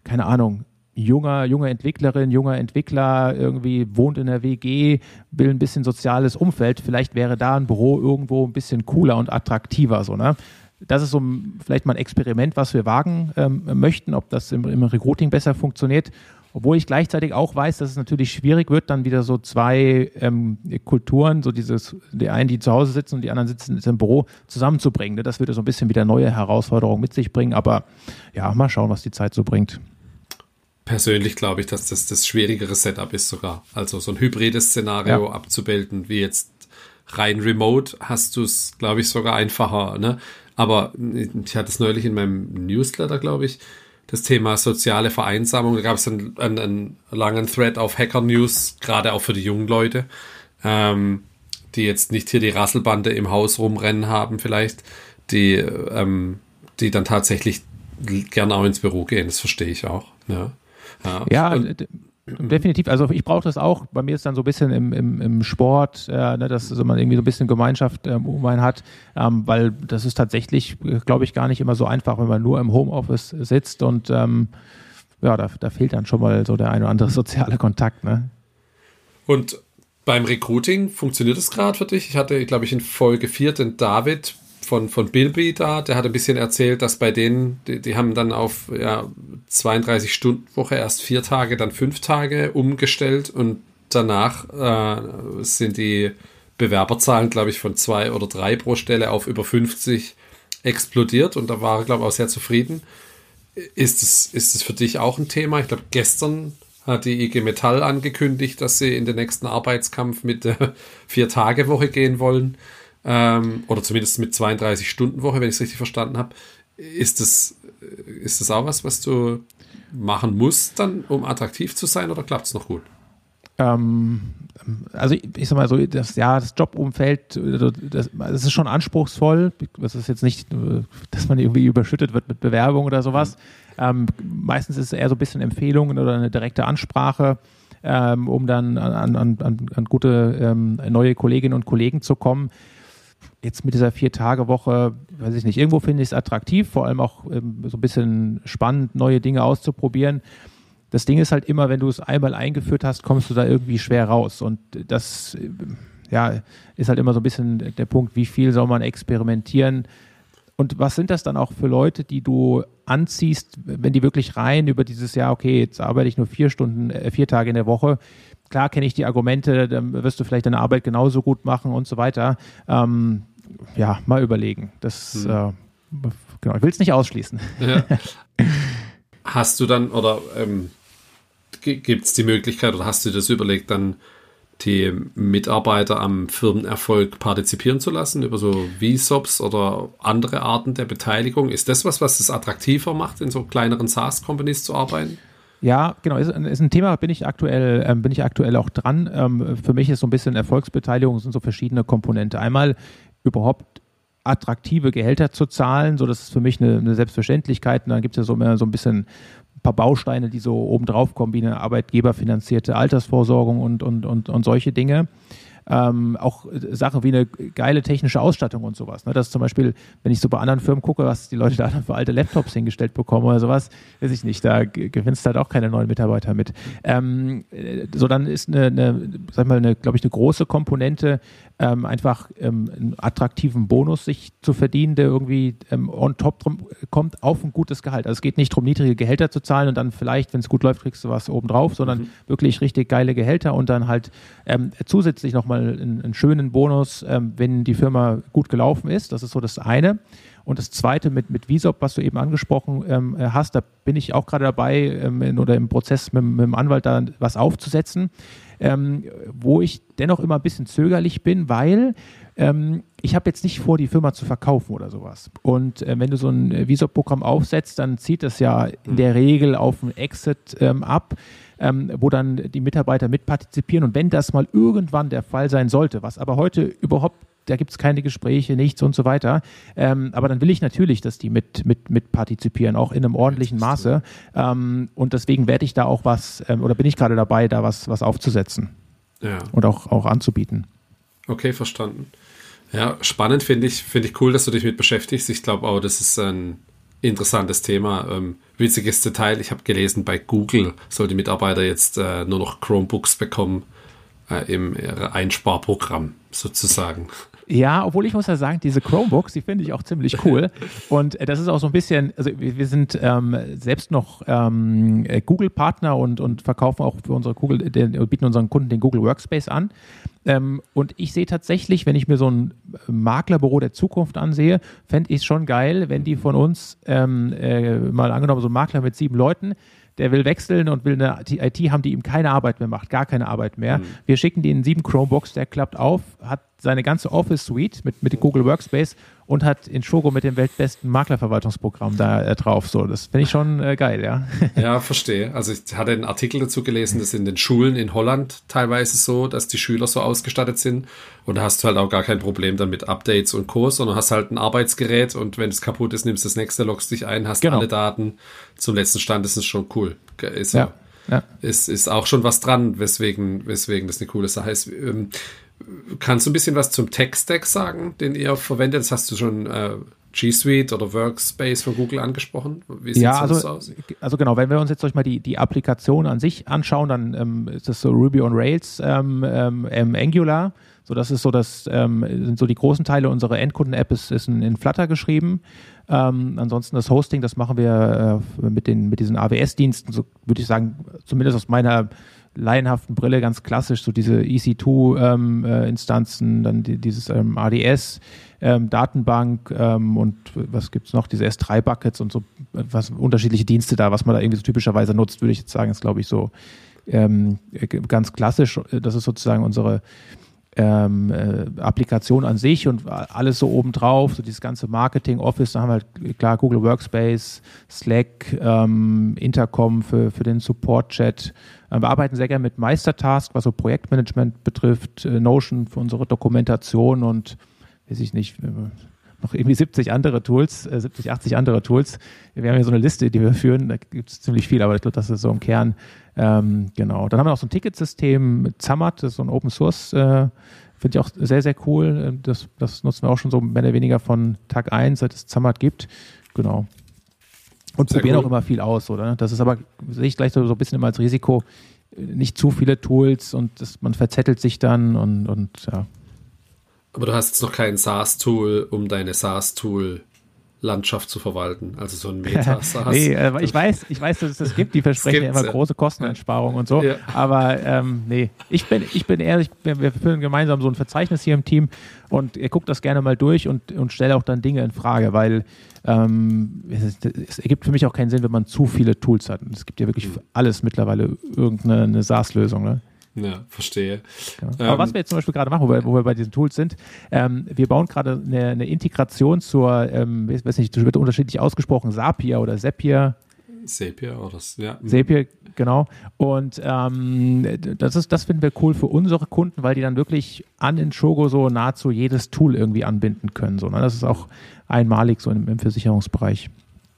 keine Ahnung, junger, junge Entwicklerin, junger Entwickler irgendwie wohnt in der WG, will ein bisschen soziales Umfeld. Vielleicht wäre da ein Büro irgendwo ein bisschen cooler und attraktiver, so, ne? Das ist so vielleicht mal ein Experiment, was wir wagen ähm, möchten, ob das im, im Recruiting besser funktioniert. Obwohl ich gleichzeitig auch weiß, dass es natürlich schwierig wird, dann wieder so zwei ähm, Kulturen, so dieses, die einen, die zu Hause sitzen und die anderen sitzen im Büro, zusammenzubringen. Ne? Das würde so ein bisschen wieder neue Herausforderungen mit sich bringen. Aber ja, mal schauen, was die Zeit so bringt persönlich glaube ich, dass das das schwierigere Setup ist sogar. Also so ein hybrides Szenario ja. abzubilden, wie jetzt rein remote, hast du es, glaube ich, sogar einfacher. Ne? Aber ich hatte es neulich in meinem Newsletter, glaube ich, das Thema soziale Vereinsamung. Da gab es einen, einen, einen, langen Thread auf Hacker News, gerade auch für die jungen Leute, ähm, die jetzt nicht hier die Rasselbande im Haus rumrennen haben, vielleicht, die, ähm, die dann tatsächlich gerne auch ins Büro gehen. Das verstehe ich auch. Ja, ja. ja Definitiv, also ich brauche das auch. Bei mir ist dann so ein bisschen im, im, im Sport, äh, ne, dass also man irgendwie so ein bisschen Gemeinschaft ähm, um einen hat, ähm, weil das ist tatsächlich, glaube ich, gar nicht immer so einfach, wenn man nur im Homeoffice sitzt und ähm, ja, da, da fehlt dann schon mal so der ein oder andere <laughs> soziale Kontakt. Ne? Und beim Recruiting funktioniert das gerade für dich? Ich hatte, glaube ich, in Folge 4 den David von, von Bilby da, der hat ein bisschen erzählt, dass bei denen, die, die haben dann auf ja, 32 Stunden Woche erst vier Tage, dann fünf Tage umgestellt und danach äh, sind die Bewerberzahlen, glaube ich, von zwei oder drei pro Stelle auf über 50 explodiert und da war er, glaube ich, auch sehr zufrieden. Ist es, ist es für dich auch ein Thema? Ich glaube, gestern hat die IG Metall angekündigt, dass sie in den nächsten Arbeitskampf mit der Vier-Tage-Woche gehen wollen ähm, oder zumindest mit 32 Stunden Woche, wenn ich es richtig verstanden habe. Ist das, ist das auch was, was du machen musst, dann, um attraktiv zu sein, oder klappt es noch gut? Ähm, also ich, ich, sag mal so, das, ja, das Jobumfeld, das, das, ist schon anspruchsvoll. Das ist jetzt nicht, dass man irgendwie überschüttet wird mit Bewerbung oder sowas. Mhm. Ähm, meistens ist es eher so ein bisschen Empfehlungen oder eine direkte Ansprache, ähm, um dann an, an, an, an gute ähm, neue Kolleginnen und Kollegen zu kommen jetzt mit dieser Vier-Tage-Woche, weiß ich nicht, irgendwo finde ich es attraktiv, vor allem auch ähm, so ein bisschen spannend, neue Dinge auszuprobieren. Das Ding ist halt immer, wenn du es einmal eingeführt hast, kommst du da irgendwie schwer raus. Und das äh, ja, ist halt immer so ein bisschen der Punkt, wie viel soll man experimentieren. Und was sind das dann auch für Leute, die du anziehst, wenn die wirklich rein über dieses Jahr, okay, jetzt arbeite ich nur vier Stunden, äh, vier Tage in der Woche, klar kenne ich die Argumente, dann wirst du vielleicht deine Arbeit genauso gut machen und so weiter. Ähm, ja, mal überlegen. Das, hm. äh, genau, ich will es nicht ausschließen. Ja. <laughs> Hast du dann, oder ähm, gibt es die Möglichkeit, oder hast du das überlegt, dann die Mitarbeiter am Firmenerfolg partizipieren zu lassen über so VSOPs oder andere Arten der Beteiligung? Ist das was, was es attraktiver macht, in so kleineren SaaS-Companies zu arbeiten? Ja, genau, ist, ist ein Thema, bin ich aktuell, ähm, bin ich aktuell auch dran. Ähm, für mich ist so ein bisschen Erfolgsbeteiligung sind so verschiedene Komponente. Einmal überhaupt attraktive Gehälter zu zahlen, so das ist für mich eine, eine Selbstverständlichkeit. Und dann gibt es ja so mehr so ein bisschen ein paar Bausteine, die so obendrauf kommen, wie eine arbeitgeberfinanzierte Altersvorsorgung und, und, und, und solche Dinge ähm, auch Sachen wie eine geile technische Ausstattung und sowas. Ne? Das zum Beispiel, wenn ich so bei anderen Firmen gucke, was die Leute da für alte Laptops hingestellt bekommen oder sowas, weiß ich nicht, da gewinnst du halt auch keine neuen Mitarbeiter mit. Ähm, so dann ist eine, eine sag mal, eine, glaube ich, eine große Komponente, ähm, einfach ähm, einen attraktiven Bonus sich zu verdienen, der irgendwie ähm, on top drum kommt auf ein gutes Gehalt. Also es geht nicht darum, niedrige Gehälter zu zahlen und dann vielleicht, wenn es gut läuft, kriegst du was obendrauf, sondern mhm. wirklich richtig geile Gehälter und dann halt ähm, zusätzlich nochmal einen, einen schönen Bonus, ähm, wenn die Firma gut gelaufen ist. Das ist so das eine. Und das zweite mit, mit Visop, was du eben angesprochen ähm, hast, da bin ich auch gerade dabei ähm, in, oder im Prozess mit, mit, dem Anwalt da was aufzusetzen, ähm, wo ich dennoch immer ein bisschen zögerlich bin, weil ähm, ich habe jetzt nicht vor, die Firma zu verkaufen oder sowas. Und äh, wenn du so ein Visop-Programm aufsetzt, dann zieht das ja in der Regel auf einen Exit ähm, ab ähm, wo dann die Mitarbeiter mitpartizipieren. Und wenn das mal irgendwann der Fall sein sollte, was aber heute überhaupt da gibt es keine Gespräche, nichts und so weiter. Ähm, aber dann will ich natürlich, dass die mit, mit, mit partizipieren, auch in einem ordentlichen Maße. Ähm, und deswegen werde ich da auch was, ähm, oder bin ich gerade dabei, da was, was aufzusetzen. Ja. Und auch, auch anzubieten. Okay, verstanden. Ja, spannend finde ich, finde ich cool, dass du dich mit beschäftigst. Ich glaube auch, das ist ein interessantes Thema. Ähm, witziges Detail, ich habe gelesen, bei Google soll die Mitarbeiter jetzt äh, nur noch Chromebooks bekommen äh, im Einsparprogramm sozusagen. Ja, obwohl ich muss ja sagen, diese Chromebooks, die finde ich auch ziemlich cool. <laughs> Und äh, das ist auch so ein bisschen, also wir, wir sind ähm, selbst noch ähm, Google-Partner und, und verkaufen auch für unsere Google, den, bieten unseren Kunden den Google Workspace an. Ähm, und ich sehe tatsächlich, wenn ich mir so ein Maklerbüro der Zukunft ansehe, fände ich es schon geil, wenn die von uns ähm, äh, mal angenommen, so ein Makler mit sieben Leuten, der will wechseln und will eine IT haben, die ihm keine Arbeit mehr macht, gar keine Arbeit mehr. Mhm. Wir schicken den sieben Chromebooks, der klappt auf, hat seine ganze Office Suite mit, mit Google Workspace und hat in Shogo mit dem weltbesten Maklerverwaltungsprogramm da äh, drauf. So, das finde ich schon äh, geil, ja. <laughs> Ja, verstehe. Also ich hatte einen Artikel dazu gelesen, dass in den Schulen in Holland teilweise so, dass die Schüler so ausgestattet sind und da hast du halt auch gar kein Problem dann mit Updates und Co., sondern hast halt ein Arbeitsgerät und wenn es kaputt ist, nimmst du das nächste, loggst dich ein, hast genau. alle Daten zum letzten Stand, das ist schon cool. Ist, ja. Ja. Ist, ist auch schon was dran, weswegen, weswegen das eine coole Sache ist. Ähm, Kannst du ein bisschen was zum Tech-Stack sagen, den ihr verwendet? Das hast du schon äh, G Suite oder Workspace von Google angesprochen. Wie sieht ja, also, das aus? Also genau, wenn wir uns jetzt mal die, die Applikation an sich anschauen, dann ähm, ist das so Ruby on Rails, ähm, ähm, Angular. So, das ist so das ähm, sind so die großen Teile. Unsere Endkunden-App ist, ist in, in, Flutter geschrieben. Ähm, ansonsten das Hosting, das machen wir äh, mit den mit diesen AWS-Diensten. So würde ich sagen, zumindest aus meiner laienhaften Brille ganz klassisch, so diese EC2-Instanzen, ähm, äh, dann die, dieses ähm, ADS, ähm, Datenbank ähm, und was gibt es noch, diese S3-Buckets und so, was unterschiedliche Dienste da, was man da irgendwie so typischerweise nutzt, würde ich jetzt sagen, ist glaube ich so ähm, ganz klassisch. Das ist sozusagen unsere ähm, äh, Applikation an sich und alles so obendrauf, so dieses ganze Marketing, Office, da haben wir halt klar Google Workspace, Slack, ähm, Intercom für, für den Support-Chat. Äh, wir arbeiten sehr gerne mit Meistertask, was so Projektmanagement betrifft, äh, Notion für unsere Dokumentation und weiß ich nicht, äh, noch irgendwie 70 andere Tools, äh, 70, 80 andere Tools. Wir haben hier so eine Liste, die wir führen, da gibt es ziemlich viel, aber ich glaube, das ist so im Kern. Ähm, genau. Dann haben wir noch so ein Ticketsystem mit Zamat, das ist so ein Open Source, äh, finde ich auch sehr, sehr cool. Äh, das, das nutzen wir auch schon so mehr oder weniger von Tag 1, seit es Zamat gibt. Genau. Und sehr probieren cool. auch immer viel aus, oder? Das ist aber, sehe ich gleich so, so ein bisschen immer als Risiko, nicht zu viele Tools und das, man verzettelt sich dann und, und ja. Aber du hast jetzt noch kein SaaS-Tool, um deine SaaS-Tool Landschaft zu verwalten, also so ein <laughs> Meta SaaS. nee, äh, ich weiß, ich weiß, dass es das gibt, die <laughs> versprechen ja immer große Kosteneinsparungen und so, ja. aber ähm, nee, ich bin, ich bin ehrlich, wir führen gemeinsam so ein Verzeichnis hier im Team und ihr guckt das gerne mal durch und, und stellt auch dann Dinge in Frage, weil ähm, es, es, ergibt für mich auch keinen Sinn, wenn man zu viele Tools hat. Es gibt ja wirklich für alles mittlerweile irgendeine SaaS-Lösung. Ne? Ja, verstehe. Ja. Aber ähm, was wir jetzt zum Beispiel gerade machen, wo wir, wo wir bei diesen Tools sind, ähm, wir bauen gerade eine, eine, Integration zur, ähm, ich weiß nicht, das wird unterschiedlich ausgesprochen, Zapier oder Zapier. Zapier oder ja. Zapier, genau. Und ähm, das ist, das finden wir cool für unsere Kunden, weil die dann wirklich an Inshogo so nahezu jedes Tool irgendwie anbinden können. So, ne? Das ist auch einmalig so im, im Versicherungsbereich.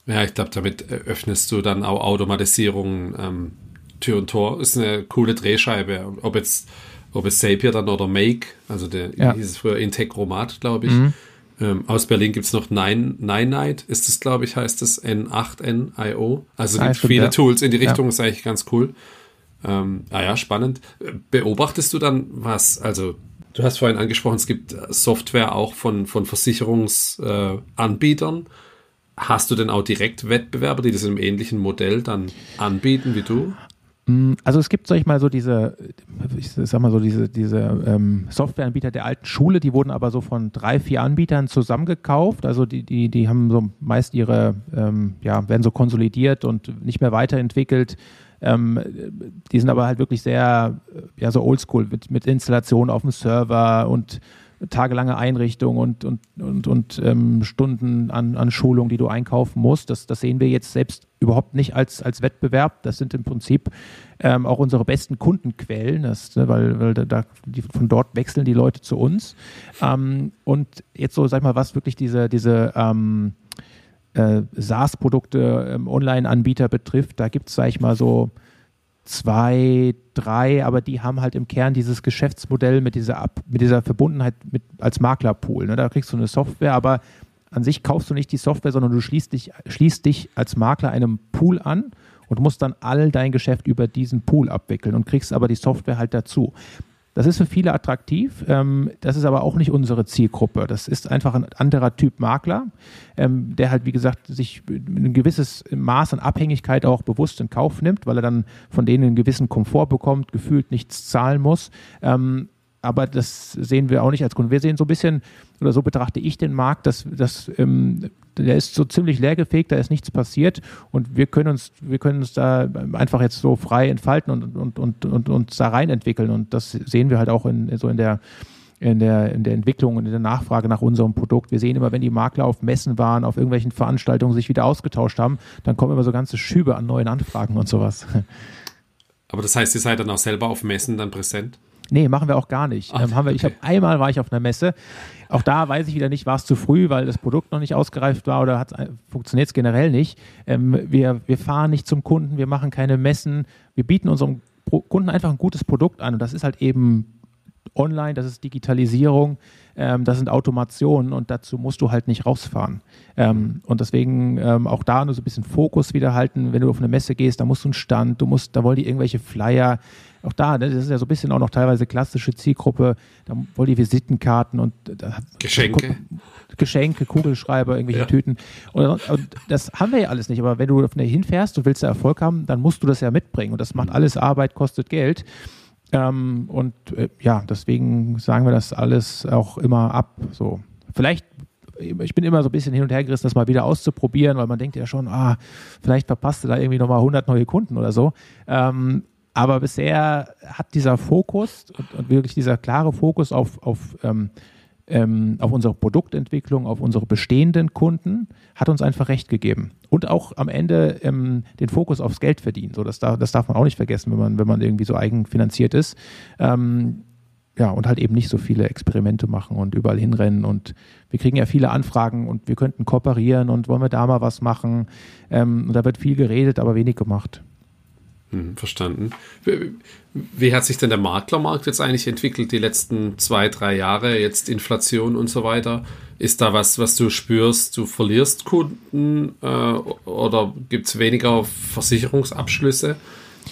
Ja, ich glaube, damit öffnest du dann auch Automatisierungen ähm, Tür und Tor ist eine coole Drehscheibe. Ob jetzt, ob es Zapier dann oder Make, also der ja. hieß es früher Integromat, glaube ich. Mhm. Ähm, aus Berlin gibt es noch Nine, Nine Night, ist es, glaube ich, heißt es N8NIO. Also ah, gibt viele ja. Tools in die Richtung, ja. ist eigentlich ganz cool. Ähm, ah ja, spannend. Beobachtest du dann was? Also, du hast vorhin angesprochen, es gibt Software auch von, von Versicherungsanbietern. Äh, Hast du denn auch direkt Wettbewerber, die das einem ähnlichen Modell dann anbieten wie du? Mm, also es gibt, sag ich mal, so diese, ich sag mal so, diese, diese ähm, Softwareanbieter der alten Schule, die wurden aber so von drei, vier Anbietern zusammengekauft. Also die, die, die haben so meist ihre, ähm, ja, werden so konsolidiert und nicht mehr weiterentwickelt. Ähm, die sind aber halt wirklich sehr, ja, so oldschool mit, mit Installation auf dem Server und tagelange Einrichtung und, und, und, und ähm, Stunden an, an Schulung, die du einkaufen musst. Das, das sehen wir jetzt selbst überhaupt nicht als, als Wettbewerb. Das sind im Prinzip ähm, auch unsere besten Kundenquellen, das, ne, weil, weil da, die, von dort wechseln die Leute zu uns. Ähm, und jetzt so, sag mal, was wirklich diese, diese ähm, äh, SaaS-Produkte, ähm, Online-Anbieter betrifft, da gibt es, sag ich mal, so zwei, drei, aber die haben halt im Kern dieses Geschäftsmodell mit dieser, Ab mit dieser Verbundenheit mit, als Maklerpool. Ne? Da kriegst du eine Software, aber an sich kaufst du nicht die Software, sondern du schließt dich, schließt dich als Makler einem Pool an und musst dann all dein Geschäft über diesen Pool abwickeln und kriegst aber die Software halt dazu. Das ist für viele attraktiv. Ähm, das ist aber auch nicht unsere Zielgruppe. Das ist einfach ein anderer Typ Makler, ähm, der halt, wie gesagt, sich ein gewisses Maß an Abhängigkeit auch bewusst in Kauf nimmt, weil er dann von denen einen gewissen Komfort bekommt, gefühlt nichts zahlen muss. Aber das sehen wir auch nicht als Kunden. Wir sehen so ein bisschen, oder so betrachte ich den Markt, dass, dass ähm, der ist so ziemlich leergefegt, da ist nichts passiert und wir können uns, wir können uns da einfach jetzt so frei entfalten und, und, und, und, uns da rein entwickeln. Und das sehen wir halt auch in, so in der in der, in der Entwicklung und in der Nachfrage nach unserem Produkt. Wir sehen immer, wenn die Makler auf Messen waren, auf irgendwelchen Veranstaltungen sich wieder ausgetauscht haben, dann kommen immer so ganze Schübe an neuen Anfragen und sowas. Aber das heißt, ihr seid dann auch selber auf Messen dann präsent? Nee, machen wir auch gar nicht. Ach, ähm, haben wir, okay. Ich habe einmal war ich auf einer Messe. Auch da weiß ich wieder nicht, war es zu früh, weil das Produkt noch nicht ausgereift war oder funktioniert es generell nicht. Ähm, wir, wir fahren nicht zum Kunden, wir machen keine Messen. Wir bieten unserem Kunden einfach ein gutes Produkt an und das ist halt eben online, das ist Digitalisierung, ähm, das sind Automationen und dazu musst du halt nicht rausfahren. Ähm, und deswegen ähm, auch da nur so ein bisschen Fokus wieder halten, wenn du auf eine Messe gehst, da musst du einen Stand, du musst, da wollen die irgendwelche Flyer, auch da, ne, das ist ja so ein bisschen auch noch teilweise klassische Zielgruppe, da wollen die Visitenkarten und da, Geschenke. Geschenke, Kugelschreiber, irgendwelche ja. Tüten. Und, und, das haben wir ja alles nicht. Aber wenn du auf eine hinfährst, du willst da Erfolg haben, dann musst du das ja mitbringen. Und das macht alles Arbeit, kostet Geld. Ähm, und äh, ja, deswegen sagen wir das alles auch immer ab. So, vielleicht ich bin immer so ein bisschen hin und her gerissen, das mal wieder auszuprobieren, weil man denkt ja schon, ah, vielleicht verpasst du da irgendwie nochmal 100 neue Kunden oder so. Ähm, aber bisher hat dieser Fokus und, und, wirklich dieser klare Fokus auf, auf ähm, ähm, auf unsere Produktentwicklung, auf unsere bestehenden Kunden, hat uns einfach recht gegeben. Und auch am Ende ähm, den Fokus aufs Geld verdienen. So, das, darf, das darf man auch nicht vergessen, wenn man, wenn man irgendwie so eigenfinanziert ist. Ähm, ja, und halt eben nicht so viele Experimente machen und überall hinrennen. Und wir kriegen ja viele Anfragen und wir könnten kooperieren und wollen wir da mal was machen. Ähm, und da wird viel geredet, aber wenig gemacht. Hm, verstanden. Wie, wie, hat sich denn der Maklermarkt jetzt eigentlich entwickelt die letzten zwei, drei Jahre? Jetzt Inflation und so weiter. Ist da was, was du spürst, du verlierst Kunden äh, oder gibt es weniger Versicherungsabschlüsse?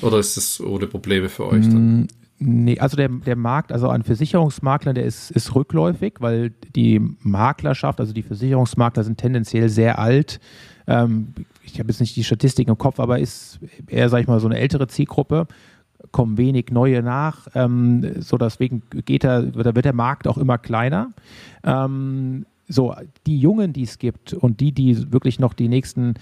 Oder ist das ohne Probleme für euch dann? Hm, nee, also der, der Markt, also an Versicherungsmaklern, der ist, ist rückläufig, weil die Maklerschaft, also die Versicherungsmakler sind tendenziell sehr alt. Ähm, ich habe jetzt nicht die Statistik im Kopf, aber ist eher, sag ich mal, so eine ältere Zielgruppe, kommen wenig neue nach, ähm, so deswegen geht er, da wird der Markt auch immer kleiner. Ähm, so, die Jungen, die es gibt und die, die wirklich noch die nächsten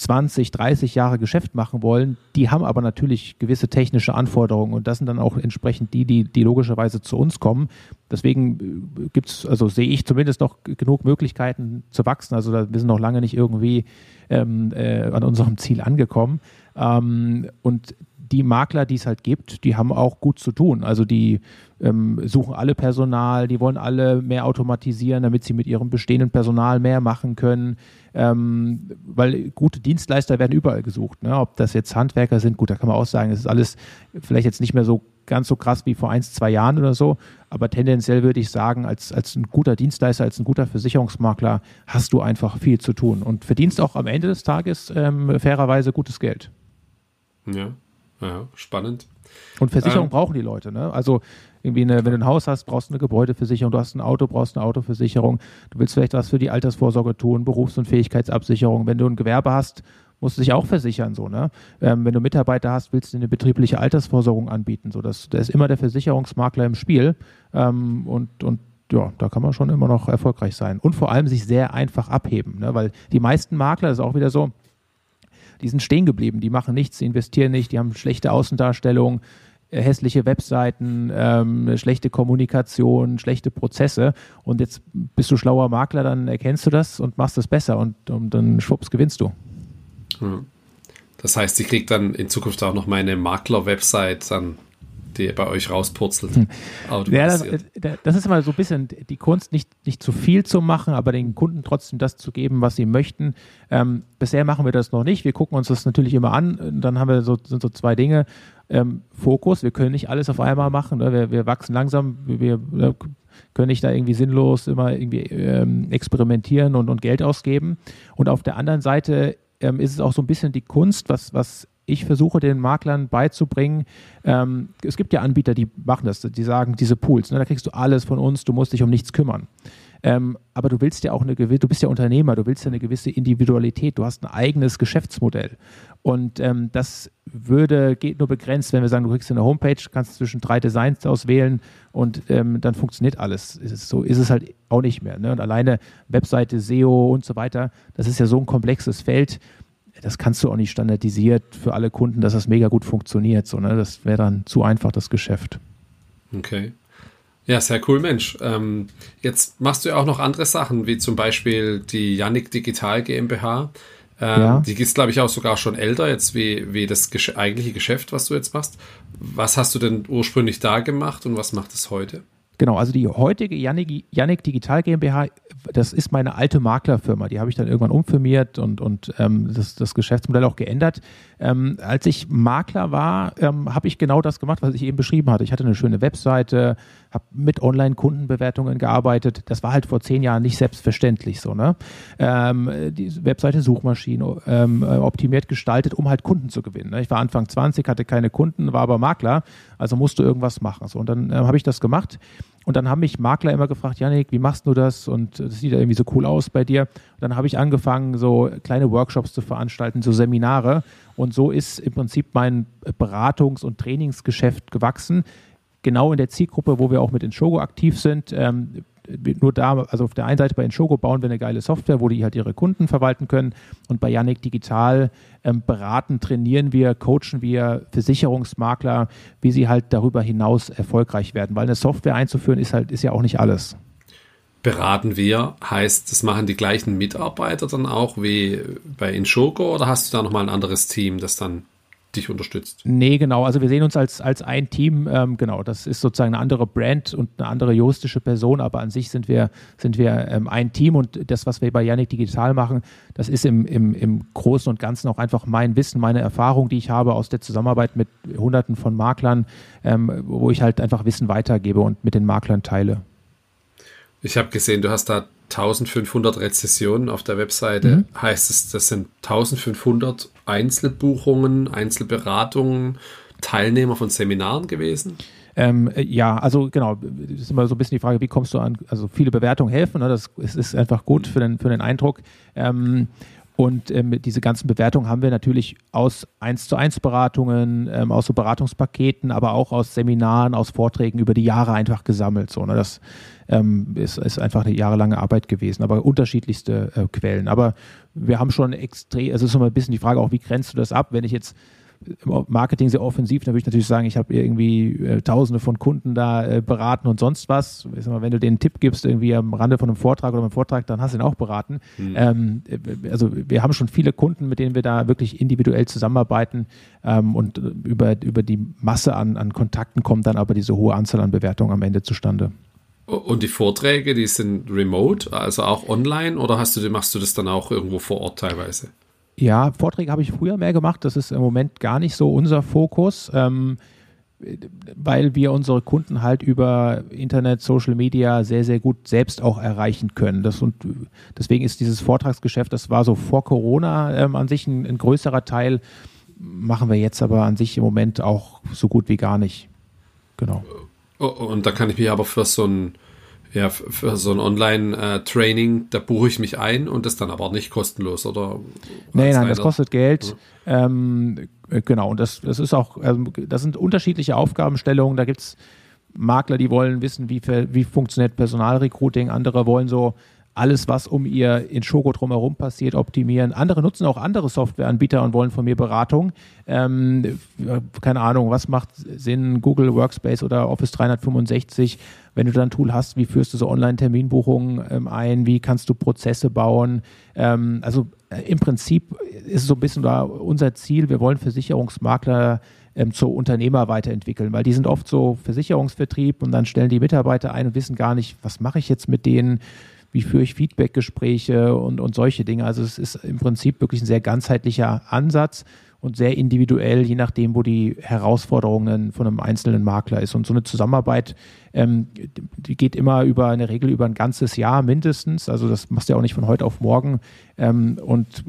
20, 30 Jahre Geschäft machen wollen, die haben aber natürlich gewisse technische Anforderungen und das sind dann auch entsprechend die, die, die logischerweise zu uns kommen. Deswegen äh, gibt es, also sehe ich zumindest noch genug Möglichkeiten zu wachsen. Also wir sind noch lange nicht irgendwie ähm, äh, an unserem Ziel angekommen. Ähm, und die Makler, die es halt gibt, die haben auch gut zu tun. Also die ähm, suchen alle Personal, die wollen alle mehr automatisieren, damit sie mit ihrem bestehenden Personal mehr machen können. Ähm, weil gute Dienstleister werden überall gesucht. Ne? Ob das jetzt Handwerker sind, gut, da kann man auch sagen, es ist alles vielleicht jetzt nicht mehr so ganz so krass wie vor ein, zwei Jahren oder so. Aber tendenziell würde ich sagen, als, als ein guter Dienstleister, als ein guter Versicherungsmakler hast du einfach viel zu tun und verdienst auch am Ende des Tages ähm, fairerweise gutes Geld. Ja, ja spannend. Und Versicherung ähm, brauchen die Leute. Ne? Also irgendwie eine, wenn du ein Haus hast, brauchst du eine Gebäudeversicherung, du hast ein Auto, brauchst eine Autoversicherung, du willst vielleicht was für die Altersvorsorge tun, Berufs- und Fähigkeitsabsicherung. Wenn du ein Gewerbe hast, musst du dich auch versichern. So, ne? Ähm, wenn du Mitarbeiter hast, willst du eine betriebliche Altersvorsorgung anbieten. So, das, da ist immer der Versicherungsmakler im Spiel. Ähm, und, und ja, da kann man schon immer noch erfolgreich sein. Und vor allem sich sehr einfach abheben, ne? weil die meisten Makler, das ist auch wieder so, die sind stehen geblieben, die machen nichts, die investieren nicht, die haben schlechte Außendarstellung, äh, hässliche Webseiten, ähm, schlechte Kommunikation, schlechte Prozesse. Und jetzt bist du schlauer Makler, dann erkennst du das und machst es besser und, und dann schwupps gewinnst du. Das heißt, sie kriegt dann in Zukunft auch noch meine Makler-Website dann die bei euch rauspurzelt. Hm. Ja, das, das, ist immer so ein bisschen die Kunst, nicht, nicht zu viel zu machen, aber den Kunden trotzdem das zu geben, was sie möchten. Ähm, bisher machen wir das noch nicht. Wir gucken uns das natürlich immer an. Dann haben wir so, sind so zwei Dinge. Ähm, Fokus, wir können nicht alles auf einmal machen. Ne? Wir, wir, wachsen langsam, wir, wir können nicht da irgendwie sinnlos immer irgendwie ähm, experimentieren und, und Geld ausgeben. Und auf der anderen Seite ähm, ist es auch so ein bisschen die Kunst, was, was ich versuche den Maklern beizubringen. Ähm, es gibt ja Anbieter, die machen das, die sagen, diese Pools, ne, da kriegst du alles von uns, du musst dich um nichts kümmern. Ähm, aber du willst ja auch eine gewisse, du bist ja Unternehmer, du willst ja eine gewisse Individualität, du hast ein eigenes Geschäftsmodell. Und ähm, das würde, geht nur begrenzt, wenn wir sagen, du kriegst eine Homepage, kannst zwischen drei Designs auswählen und ähm, dann funktioniert alles. So ist es halt auch nicht mehr. Ne? Und alleine Webseite, SEO und so weiter, das ist ja so ein komplexes Feld das kannst du auch nicht standardisiert für alle Kunden, dass das mega gut funktioniert. So, ne? Das wäre dann zu einfach, das Geschäft. Okay. Ja, sehr cool, Mensch. Ähm, jetzt machst du ja auch noch andere Sachen, wie zum Beispiel die Yannick Digital GmbH. Ähm, ja. Die ist, glaube ich, auch sogar schon älter, jetzt wie, wie das Gesch eigentliche Geschäft, was du jetzt machst. Was hast du denn ursprünglich da gemacht und was macht es heute? Genau, also die heutige Yannick, Digital GmbH, das ist meine alte Maklerfirma. Die habe ich dann irgendwann umfirmiert und, und ähm, das, das Geschäftsmodell auch geändert. Ähm, als ich Makler war, ähm, habe ich genau das gemacht, was ich eben beschrieben hatte. Ich hatte eine schöne Webseite, habe mit Online-Kundenbewertungen gearbeitet. Das war halt vor zehn Jahren nicht selbstverständlich so. Ne? Ähm, die Webseite Suchmaschine ähm, optimiert gestaltet, um halt Kunden zu gewinnen. Ne? Ich war Anfang 20, hatte keine Kunden, war aber Makler, also musste irgendwas machen. So. Und dann äh, habe ich das gemacht. Und dann haben mich Makler immer gefragt, Janik, wie machst du das? Und das sieht ja irgendwie so cool aus bei dir. Und dann habe ich angefangen, so kleine Workshops zu veranstalten, so Seminare. Und so ist im Prinzip mein Beratungs- und Trainingsgeschäft gewachsen. Genau in der Zielgruppe, wo wir auch mit Inshogo aktiv sind. Ähm, nur da, also auf der einen Seite bei Inshogo bauen wir eine geile Software, wo die halt ihre Kunden verwalten können. Und bei Yannick Digital ähm, beraten, trainieren wir, coachen wir Versicherungsmakler, wie sie halt darüber hinaus erfolgreich werden. Weil eine Software einzuführen ist halt, ist ja auch nicht alles. Beraten wir, heißt, das machen die gleichen Mitarbeiter dann auch wie bei Inshogo oder hast du da nochmal ein anderes Team, das dann dich unterstützt. Nee, genau. Also wir sehen uns als, als ein Team. Ähm, genau, das ist sozusagen eine andere Brand und eine andere juristische Person, aber an sich sind wir, sind wir ähm, ein Team und das, was wir bei Yannick Digital machen, das ist im, im, im Großen und Ganzen auch einfach mein Wissen, meine Erfahrung, die ich habe aus der Zusammenarbeit mit Hunderten von Maklern, ähm, wo ich halt einfach Wissen weitergebe und mit den Maklern teile. Ich habe gesehen, du hast da 1500 Rezessionen auf der Webseite. Mhm. Heißt es, das sind 1500 Einzelbuchungen, Einzelberatungen, Teilnehmer von Seminaren gewesen? Ähm, ja, also genau, das ist immer so ein bisschen die Frage, wie kommst du an, also viele Bewertungen helfen, ne? das ist, ist einfach gut für den, für den Eindruck. Ähm, und ähm, diese ganzen Bewertungen haben wir natürlich aus 1 zu 1 Beratungen, ähm, aus so Beratungspaketen, aber auch aus Seminaren, aus Vorträgen über die Jahre einfach gesammelt. So, ne? Das ähm, ist, ist einfach eine jahrelange Arbeit gewesen, aber unterschiedlichste äh, Quellen. Aber wir haben schon extrem, also es ist immer ein bisschen die Frage auch, wie grenzt du das ab, wenn ich jetzt Marketing sehr offensiv, dann würde ich natürlich sagen, ich habe irgendwie äh, tausende von Kunden da äh, beraten und sonst was. Ich sag mal, wenn du denen einen Tipp gibst, irgendwie am Rande von einem Vortrag oder einem Vortrag, dann hast du ihn auch beraten. Mhm. Ähm, äh, also wir haben schon viele Kunden, mit denen wir da wirklich individuell zusammenarbeiten ähm, und über, über die Masse an, an Kontakten kommt dann aber diese hohe Anzahl an Bewertungen am Ende zustande. Und die Vorträge, die sind remote, also auch online, oder hast du, machst du das dann auch irgendwo vor Ort teilweise? Ja, Vorträge habe ich früher mehr gemacht. Das ist im Moment gar nicht so unser Fokus, ähm, weil wir unsere Kunden halt über Internet, Social Media sehr, sehr gut selbst auch erreichen können. Das und deswegen ist dieses Vortragsgeschäft, das war so vor Corona ähm, an sich ein, ein größerer Teil, machen wir jetzt aber an sich im Moment auch so gut wie gar nicht. Genau. Oh, und da kann ich mich aber für so ein, ja, für so ein Online-Training, da buche ich mich ein und das dann aber nicht kostenlos, oder? Nein, nein, das kostet Geld. Ja. Ähm, äh, genau, und das, das ist auch, also das sind unterschiedliche Aufgabenstellungen. Da gibt es Makler, die wollen wissen, wie, wie funktioniert Personalrecruiting, andere wollen so alles, was um ihr in Shogo drumherum passiert, optimieren. Andere nutzen auch andere Softwareanbieter und wollen von mir Beratung. Ähm, keine Ahnung, was macht Sinn, Google Workspace oder Office 365? Wenn du dann ein Tool hast, wie führst du so Online-Terminbuchungen ähm, ein? Wie kannst du Prozesse bauen? Ähm, also äh, im Prinzip ist es so ein bisschen da unser Ziel. Wir wollen Versicherungsmakler ähm, zu Unternehmer weiterentwickeln, weil die sind oft so Versicherungsvertrieb und dann stellen die Mitarbeiter ein und wissen gar nicht, was mache ich jetzt mit denen? wie führe ich Feedbackgespräche und, und solche Dinge. Also es ist im Prinzip wirklich ein sehr ganzheitlicher Ansatz und sehr individuell, je nachdem, wo die Herausforderungen von einem einzelnen Makler ist. Und so eine Zusammenarbeit, ähm, die geht immer über eine Regel über ein ganzes Jahr mindestens. Also das machst du ja auch nicht von heute auf morgen ähm, und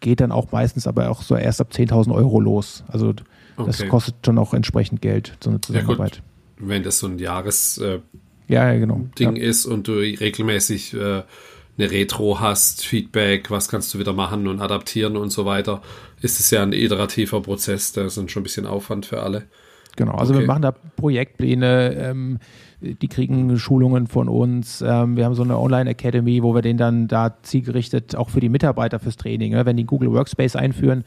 geht dann auch meistens aber auch so erst ab 10.000 Euro los. Also das okay. kostet schon auch entsprechend Geld, so eine Zusammenarbeit. Ja, Wenn das so ein Jahres äh, ja, genau. Ding ist und du regelmäßig äh, eine Retro hast, Feedback, was kannst du wieder machen und adaptieren und so weiter, ist es ja ein iterativer Prozess, da ist dann schon ein bisschen Aufwand für alle. Genau, also okay. wir machen da Projektpläne, ähm, die kriegen Schulungen von uns. Ähm, wir haben so eine Online-Academy, wo wir den dann da zielgerichtet auch für die Mitarbeiter fürs Training, ne? wenn die Google Workspace einführen,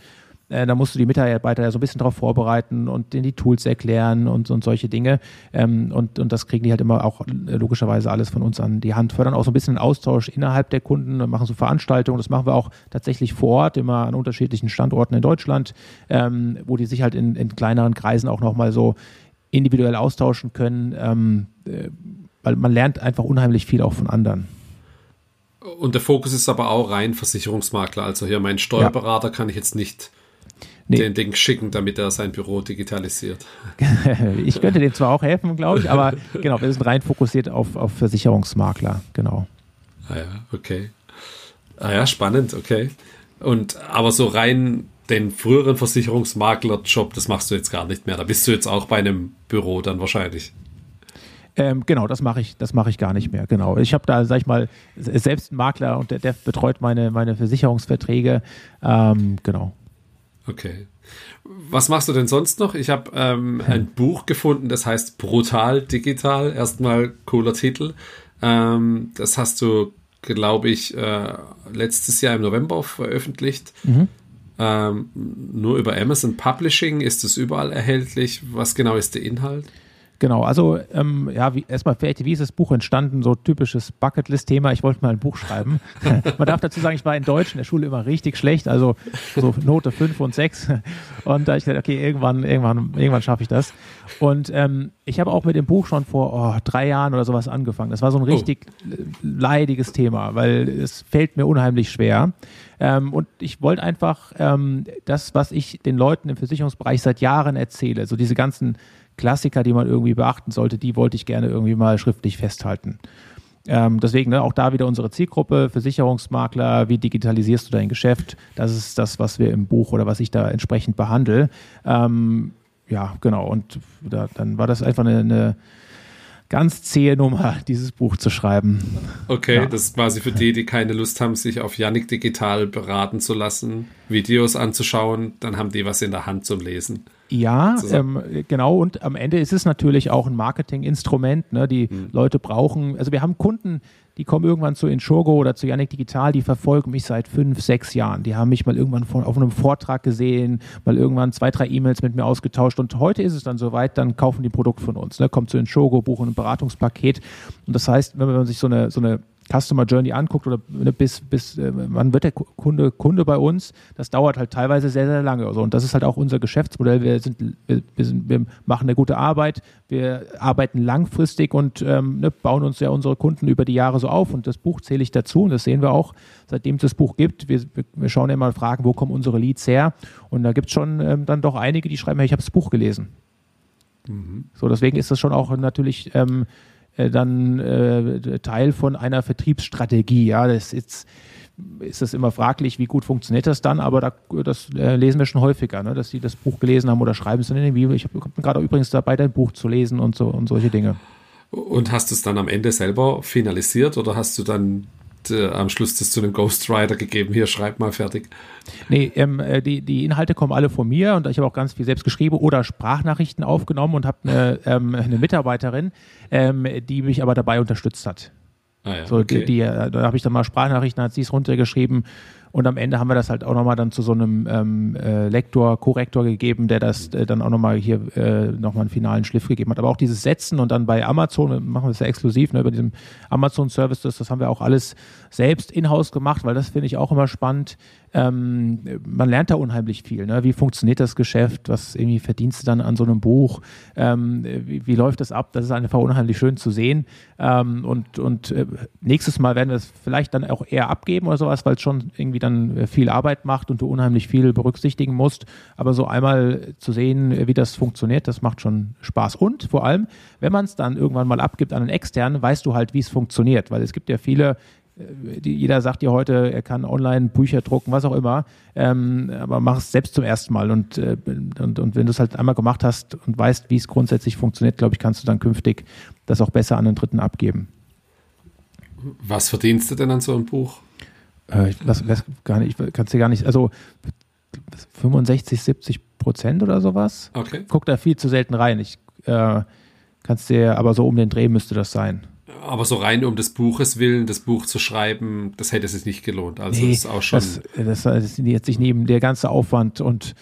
Äh, da musst du die Mitarbeiter ja so ein bisschen darauf vorbereiten und denen die Tools erklären und, und solche Dinge. Ähm, und, und das kriegen die halt immer auch äh, logischerweise alles von uns an die Hand. Fördern auch so ein bisschen den Austausch innerhalb der Kunden, machen so Veranstaltungen. Das machen wir auch tatsächlich vor Ort, immer an unterschiedlichen Standorten in Deutschland, ähm, wo die sich halt in, in kleineren Kreisen auch nochmal so individuell austauschen können, ähm, äh, weil man lernt einfach unheimlich viel auch von anderen. Und der Fokus ist aber auch rein Versicherungsmakler. Also hier mein Steuerberater ja. kann ich jetzt nicht nee. den Ding schicken, damit er sein Büro digitalisiert. <laughs> ich könnte dem zwar auch helfen, glaube ich, aber <laughs> genau, wir sind rein fokussiert auf, auf Versicherungsmakler, genau. Ah ja, okay. Ah ja, spannend, okay. Und aber so rein den früheren Versicherungsmakler-Job, das machst du jetzt gar nicht mehr. Da bist du jetzt auch bei einem Büro dann wahrscheinlich. Ähm, genau, das mache ich, das mache ich gar nicht mehr. Genau. Ich habe da, sag ich mal, selbst einen Makler und der, der betreut meine, meine Versicherungsverträge. Ähm, genau. Okay. Was machst du denn sonst noch? Ich habe ähm, ein Buch gefunden, das heißt Brutal Digital. Erstmal cooler Titel. Ähm, das hast du, glaube ich, äh, letztes Jahr im November veröffentlicht. Mhm. Ähm, nur über Amazon Publishing ist es überall erhältlich. Was genau ist der Inhalt? Genau, also ähm, ja, wie, erstmal vielleicht, wie ist das Buch entstanden? So typisches Bucketlist-Thema. Ich wollte mal ein Buch schreiben. <laughs> Man darf dazu sagen, ich war in Deutsch in der Schule immer richtig schlecht, also so Note 5 und 6. Und da ich dachte, okay, irgendwann, irgendwann, irgendwann schaffe ich das. Und ähm, ich habe auch mit dem Buch schon vor oh, drei Jahren oder sowas angefangen. Das war so ein oh. richtig oh. leidiges Thema, weil es fällt mir unheimlich schwer. Ähm, und ich wollte einfach ähm, das, was ich den Leuten im Versicherungsbereich seit Jahren erzähle, so diese ganzen Klassiker, die man irgendwie beachten sollte, die wollte ich gerne irgendwie mal schriftlich festhalten. Ähm, deswegen ne, auch da wieder unsere Zielgruppe, Versicherungsmakler, wie digitalisierst du dein Geschäft? Das ist das, was wir im Buch oder was ich da entsprechend behandle. Ähm, ja, genau. Und da, dann war das einfach eine, eine ganz zähe Nummer, dieses Buch zu schreiben. Okay, ja. das ist quasi für die, die keine Lust haben, sich auf Yannick Digital beraten zu lassen, Videos anzuschauen, dann haben die was in der Hand zum Lesen. Ja, ähm, genau. Und am Ende ist es natürlich auch ein Marketinginstrument. Ne? Die hm. Leute brauchen, also wir haben Kunden, die kommen irgendwann zu Insurgo oder zu Yannick Digital, die verfolgen mich seit fünf, sechs Jahren. Die haben mich mal irgendwann von, auf einem Vortrag gesehen, mal irgendwann zwei, drei E-Mails mit mir ausgetauscht und heute ist es dann soweit, dann kaufen die ein Produkt von uns. Ne? Kommt zu Insurgo, buchen ein Beratungspaket. Und das heißt, wenn man sich so eine, so eine Customer Journey anguckt oder ne, bis, bis äh, wann wird der Kunde Kunde bei uns, das dauert halt teilweise sehr, sehr lange. Also, und das ist halt auch unser Geschäftsmodell. Wir, sind, wir, wir, sind, wir machen eine gute Arbeit, wir arbeiten langfristig und ähm, ne, bauen uns ja unsere Kunden über die Jahre so auf. Und das Buch zähle ich dazu und das sehen wir auch, seitdem es das Buch gibt. Wir, wir schauen ja mal Fragen, wo kommen unsere Leads her? Und da gibt es schon ähm, dann doch einige, die schreiben, hey, ich habe das Buch gelesen. Mhm. So, deswegen ist das schon auch natürlich ähm, äh, dann äh, Teil von einer Vertriebsstrategie. Ja, das ist ist das immer fraglich, wie gut funktioniert das dann, aber da, das äh, lesen wir schon häufiger, ne? dass sie das Buch gelesen haben oder schreiben es in den Video. Ich bin gerade übrigens dabei, dein Buch zu lesen und so und solche Dinge. Und hast du es dann am Ende selber finalisiert oder hast du dann am Schluss das zu einem Ghostwriter gegeben, hier schreib mal fertig. Nee, ähm, äh, die, die Inhalte kommen alle von mir und ich habe auch ganz viel selbst geschrieben oder Sprachnachrichten aufgenommen und habe eine, ähm, eine Mitarbeiterin, ähm, die mich aber dabei unterstützt hat. Ah ja, so, okay. die, die, äh, da habe ich dann mal Sprachnachrichten, hat sie es runtergeschrieben und am Ende haben wir das halt auch nochmal dann zu so einem ähm, äh, Lektor, Korrektor gegeben, der das äh, dann auch nochmal hier äh, nochmal einen finalen Schliff gegeben hat. Aber auch dieses Setzen und dann bei Amazon, machen wir es ja exklusiv, ne, über diesem Amazon-Service, das, das haben wir auch alles selbst in-house gemacht, weil das finde ich auch immer spannend ähm, man lernt da unheimlich viel. Ne? Wie funktioniert das Geschäft? Was irgendwie verdienst du dann an so einem Buch? Ähm, wie, wie, läuft das ab? Das ist einfach unheimlich schön zu sehen. Ähm, und und äh, nächstes Mal werden wir es vielleicht dann auch eher abgeben oder sowas, weil es schon irgendwie dann äh, viel Arbeit macht und du unheimlich viel berücksichtigen musst. Aber so einmal zu sehen, wie das funktioniert, das macht schon Spaß. Und vor allem, wenn man es dann irgendwann mal abgibt an einen externen, weißt du halt, wie es funktioniert. Weil es gibt ja viele äh, jeder sagt dir heute, er kann online Bücher drucken, was auch immer, ähm, aber mach es selbst zum ersten Mal und, äh, und, und wenn du es halt einmal gemacht hast und weißt, wie es grundsätzlich funktioniert, glaube ich, kannst du dann künftig das auch besser an den Dritten abgeben. Was verdienst du denn an so einem Buch? Äh, ich gar nicht, ich kann es dir gar nicht, also 65, 70 Prozent oder sowas. Okay. Guck da viel zu selten rein. Ich äh, kannst dir, aber so um den Dreh müsste das sein. Aber so rein um des Buches willen, das Buch zu schreiben, das hätte es sich nicht gelohnt. Also nee, das ist auch schon. Das, das, das jetzt sich neben der ganze Aufwand und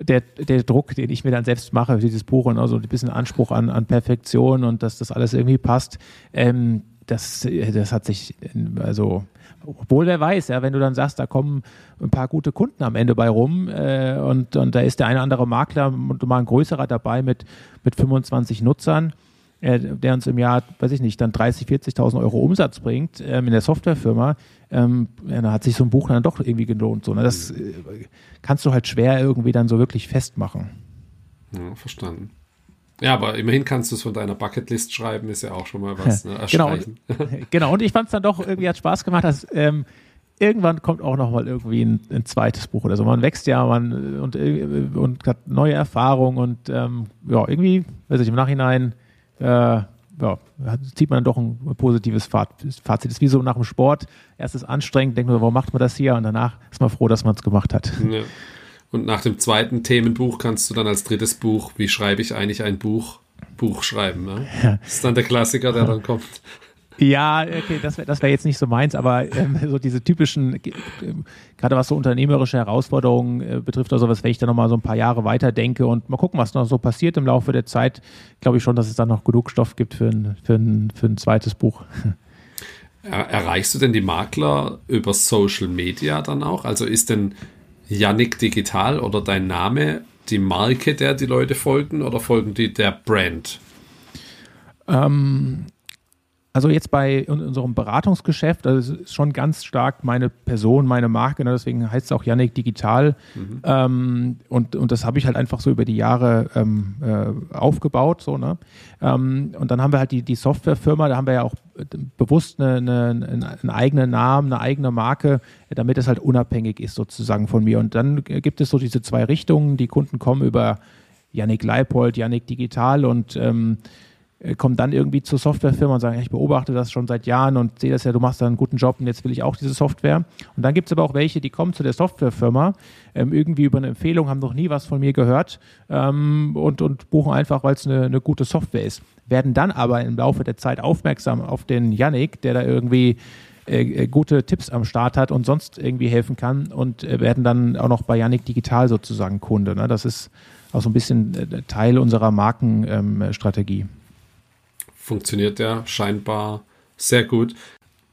der, der Druck, den ich mir dann selbst mache, dieses Buch und also ein bisschen Anspruch an, an Perfektion und dass das alles irgendwie passt, ähm, das, das hat sich, also, obwohl wer weiß, ja, wenn du dann sagst, da kommen ein paar gute Kunden am Ende bei rum äh, und, und da ist der eine oder andere Makler und mal ein größerer dabei mit, mit 25 Nutzern, äh, der uns im Jahr, weiß ich nicht, dann 30, 40.000 Euro Umsatz bringt ähm, in der Softwarefirma, ähm, ja, dann hat sich so ein Buch dann doch irgendwie gelohnt. So, ne? Das äh, kannst du halt schwer irgendwie dann so wirklich festmachen. Ja, verstanden. Ja, aber immerhin kannst du es von deiner Bucketlist schreiben, ist ja auch schon mal was. <laughs> Ne? genau, und, <laughs> genau, und ich fand es dann doch irgendwie hat Spaß gemacht, dass ähm, irgendwann kommt auch noch mal irgendwie ein, ein, zweites Buch oder so. Man wächst ja man, und, und hat neue Erfahrungen und ähm, ja, irgendwie, weiß ich, im Nachhinein äh, ja, zieht man dann doch ein positives Fazit. Das ist wie so nach dem Sport. Erst ist anstrengend, denkt man, warum macht man das hier? Und danach ist man froh, dass man es gemacht hat. Ja. Und nach dem zweiten Themenbuch kannst du dann als drittes Buch, wie schreibe ich eigentlich ein Buch, Buch schreiben. Ne? Ja. Das ist dann der Klassiker, der dann kommt. Ja, okay, das wäre das wär jetzt nicht so meins, aber ähm, <laughs> so diese typischen, äh, gerade was so unternehmerische Herausforderungen äh, betrifft oder sowas, wenn ich dann nochmal so ein paar Jahre weiter denke und mal gucken, was noch so passiert im Laufe der Zeit, glaube ich schon, dass es dann noch genug Stoff gibt für ein, für ein, für ein zweites Buch. <laughs> Erreichst du denn die Makler über Social Media dann auch? Also ist denn Yannick Digital oder dein Name die Marke, der die Leute folgen oder folgen die der Brand? Ähm, also jetzt bei unserem Beratungsgeschäft, das ist schon ganz stark meine Person, meine Marke, ne? deswegen heißt es auch Yannick Digital. Mhm. Ähm, und, und das habe ich halt einfach so über die Jahre ähm, äh, aufgebaut. So, ne? Ähm, und dann haben wir halt die, die Softwarefirma, da haben wir ja auch bewusst eine, eine, einen eigenen Namen, eine eigene Marke, damit es halt unabhängig ist sozusagen von mir. Und dann gibt es so diese zwei Richtungen, die Kunden kommen über Yannick Leipold, Yannick Digital und ähm, äh, kommen dann irgendwie zur Softwarefirma und sagen, ich beobachte das schon seit Jahren und sehe das ja, du machst da einen guten Job und jetzt will ich auch diese Software. Und dann gibt es aber auch welche, die kommen zu der Softwarefirma, ähm, irgendwie über eine Empfehlung, haben noch nie was von mir gehört ähm, und, und buchen einfach, weil es eine, eine gute Software ist. Werden dann aber im Laufe der Zeit aufmerksam auf den Yannick, der da irgendwie äh, äh gute Tipps am Start hat und sonst irgendwie helfen kann und äh, werden dann auch noch bei Yannick Digital sozusagen Kunde. Ne? Das ist auch so ein bisschen äh, Teil unserer Markenstrategie. Ähm, funktioniert ja scheinbar sehr gut.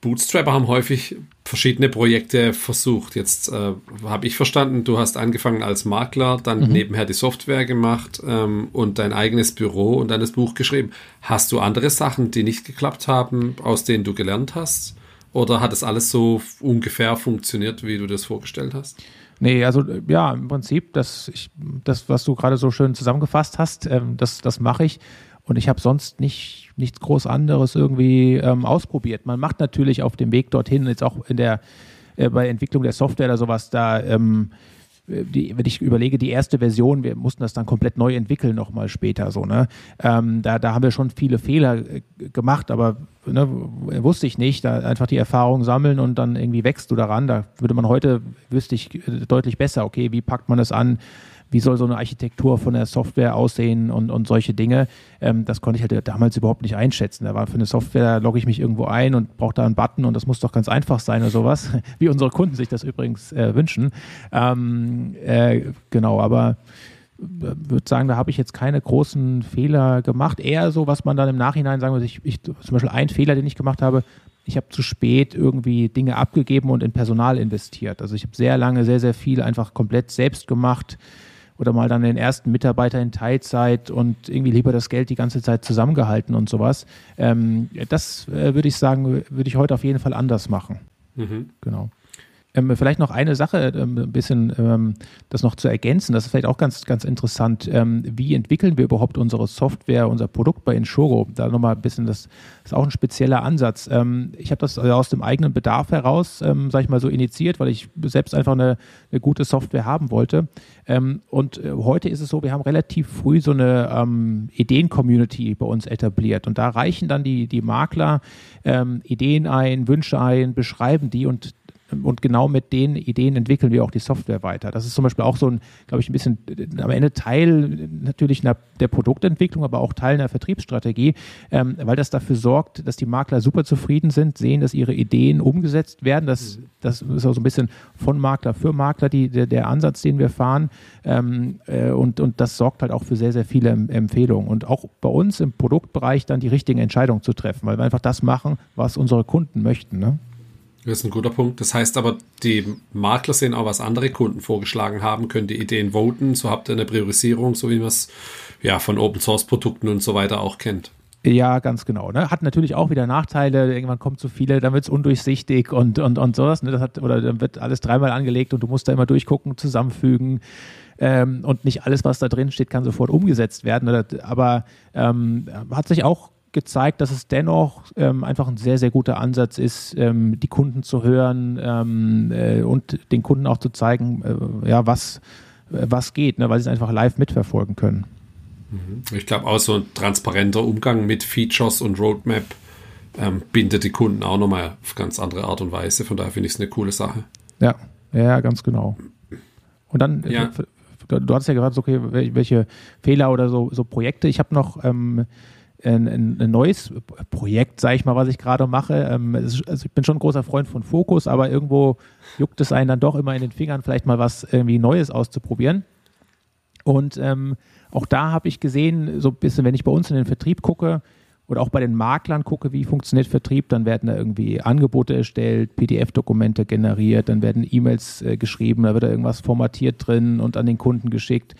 Bootstrapper haben häufig verschiedene Projekte versucht. Jetzt äh, habe ich verstanden, du hast angefangen als Makler, dann mhm. nebenher die Software gemacht ähm, und dein eigenes Büro und dann das Buch geschrieben. Hast du andere Sachen, die nicht geklappt haben, aus denen du gelernt hast? Oder hat es alles so ungefähr funktioniert, wie du das vorgestellt hast? Nee, also ja, im Prinzip, das, ich, das was du gerade so schön zusammengefasst hast, ähm, das, das mache ich. Und ich habe sonst nicht, nichts groß anderes irgendwie ähm, ausprobiert. Man macht natürlich auf dem Weg dorthin, jetzt auch in der, äh, bei Entwicklung der Software oder sowas, da, ähm, die, wenn ich überlege, die erste Version, wir mussten das dann komplett neu entwickeln nochmal später so, ne? Ähm, da, da haben wir schon viele Fehler äh, gemacht, aber ne, wusste ich nicht, da einfach die Erfahrung sammeln und dann irgendwie wächst du daran. Da würde man heute, wüsste ich äh, deutlich besser, okay, wie packt man es an, wie soll so eine Architektur von der Software aussehen und, und solche Dinge. Ähm, das konnte ich halt damals überhaupt nicht einschätzen. Da war für eine Software, logge ich mich irgendwo ein und brauche da einen Button und das muss doch ganz einfach sein oder sowas, <laughs> wie unsere Kunden sich das übrigens äh, wünschen. Ähm, äh, genau, aber äh, würde sagen, da habe ich jetzt keine großen Fehler gemacht. Eher so, was man dann im Nachhinein sagen würde, ich, ich, zum Beispiel ein Fehler, den ich gemacht habe, ich habe zu spät irgendwie Dinge abgegeben und in Personal investiert. Also ich habe sehr lange, sehr, sehr viel einfach komplett selbst gemacht oder mal dann den ersten Mitarbeiter in Teilzeit und irgendwie lieber das Geld die ganze Zeit zusammengehalten und sowas. Ähm, das äh, würde ich sagen, würde ich heute auf jeden Fall anders machen. Mhm. Genau. Ähm, vielleicht noch eine Sache, ähm, ein bisschen ähm, das noch zu ergänzen. Das ist vielleicht auch ganz, ganz interessant. Ähm, wie entwickeln wir überhaupt unsere Software, unser Produkt bei Inshuro? Da nochmal ein bisschen, das ist auch ein spezieller Ansatz. Ähm, ich habe das aus dem eigenen Bedarf heraus, ähm, sage ich mal so, initiiert, weil ich selbst einfach eine, eine gute Software haben wollte. Ähm, und äh, heute ist es so, wir haben relativ früh so eine Ideen-Community bei uns etabliert. Und da reichen dann die, die Makler Ideen ein, Wünsche ein, beschreiben die und und genau mit den Ideen entwickeln wir auch die Software weiter. Das ist zum Beispiel auch so ein, glaube ich, ein bisschen am Ende Teil natürlich der Produktentwicklung, aber auch Teil einer Vertriebsstrategie, ähm, weil das dafür sorgt, dass die Makler super zufrieden sind, sehen, dass ihre Ideen umgesetzt werden. Das, das ist auch so ein bisschen von Makler für Makler die, der, der Ansatz, den wir fahren. Ähm, äh, und, und das sorgt halt auch für sehr, sehr viele Empfehlungen. Und auch bei uns im Produktbereich dann die richtigen Entscheidungen zu treffen, weil wir einfach das machen, was unsere Kunden möchten. Ne? Das ist ein guter Punkt. Das heißt aber, die Makler sehen auch, was andere Kunden vorgeschlagen haben, können die Ideen voten, so habt ihr eine Priorisierung, so wie man es ja von Open Source Produkten und so weiter auch kennt. Ja, ganz genau. Ne? Hat natürlich auch wieder Nachteile. Irgendwann kommt zu viele, dann wird es undurchsichtig und, und, und sowas. Ne? Das hat, oder dann wird alles dreimal angelegt und du musst da immer durchgucken, zusammenfügen. Ähm, und nicht alles, was da drin steht, kann sofort umgesetzt werden. Aber ähm, hat sich auch gezeigt, dass es dennoch ähm, einfach ein sehr, sehr guter Ansatz ist, ähm, die Kunden zu hören ähm, äh, und den Kunden auch zu zeigen, äh, ja, was, äh, was geht, ne, weil sie es einfach live mitverfolgen können. Mhm. Ich glaube auch so ein transparenter Umgang mit Features und Roadmap ähm, bindet die Kunden auch nochmal auf ganz andere Art und Weise. Von daher finde ich es eine coole Sache. Ja, ja, ganz genau. Und dann, ja. du, hast ja gerade so, okay, welche Fehler oder so, so Projekte. Ich habe noch ähm, ein, ein, neues Projekt, sage ich mal, was ich gerade mache. Ähm, also ich bin schon ein großer Freund von Fokus, aber irgendwo juckt es einen dann doch immer in den Fingern, vielleicht mal was irgendwie Neues auszuprobieren. Und ähm, auch da habe ich gesehen, so ein bisschen, wenn ich bei uns in den Vertrieb gucke oder auch bei den Maklern gucke, wie funktioniert Vertrieb, dann werden da irgendwie Angebote erstellt, PDF-Dokumente generiert, dann werden E-Mails äh, geschrieben, da wird da irgendwas formatiert drin und an den Kunden geschickt.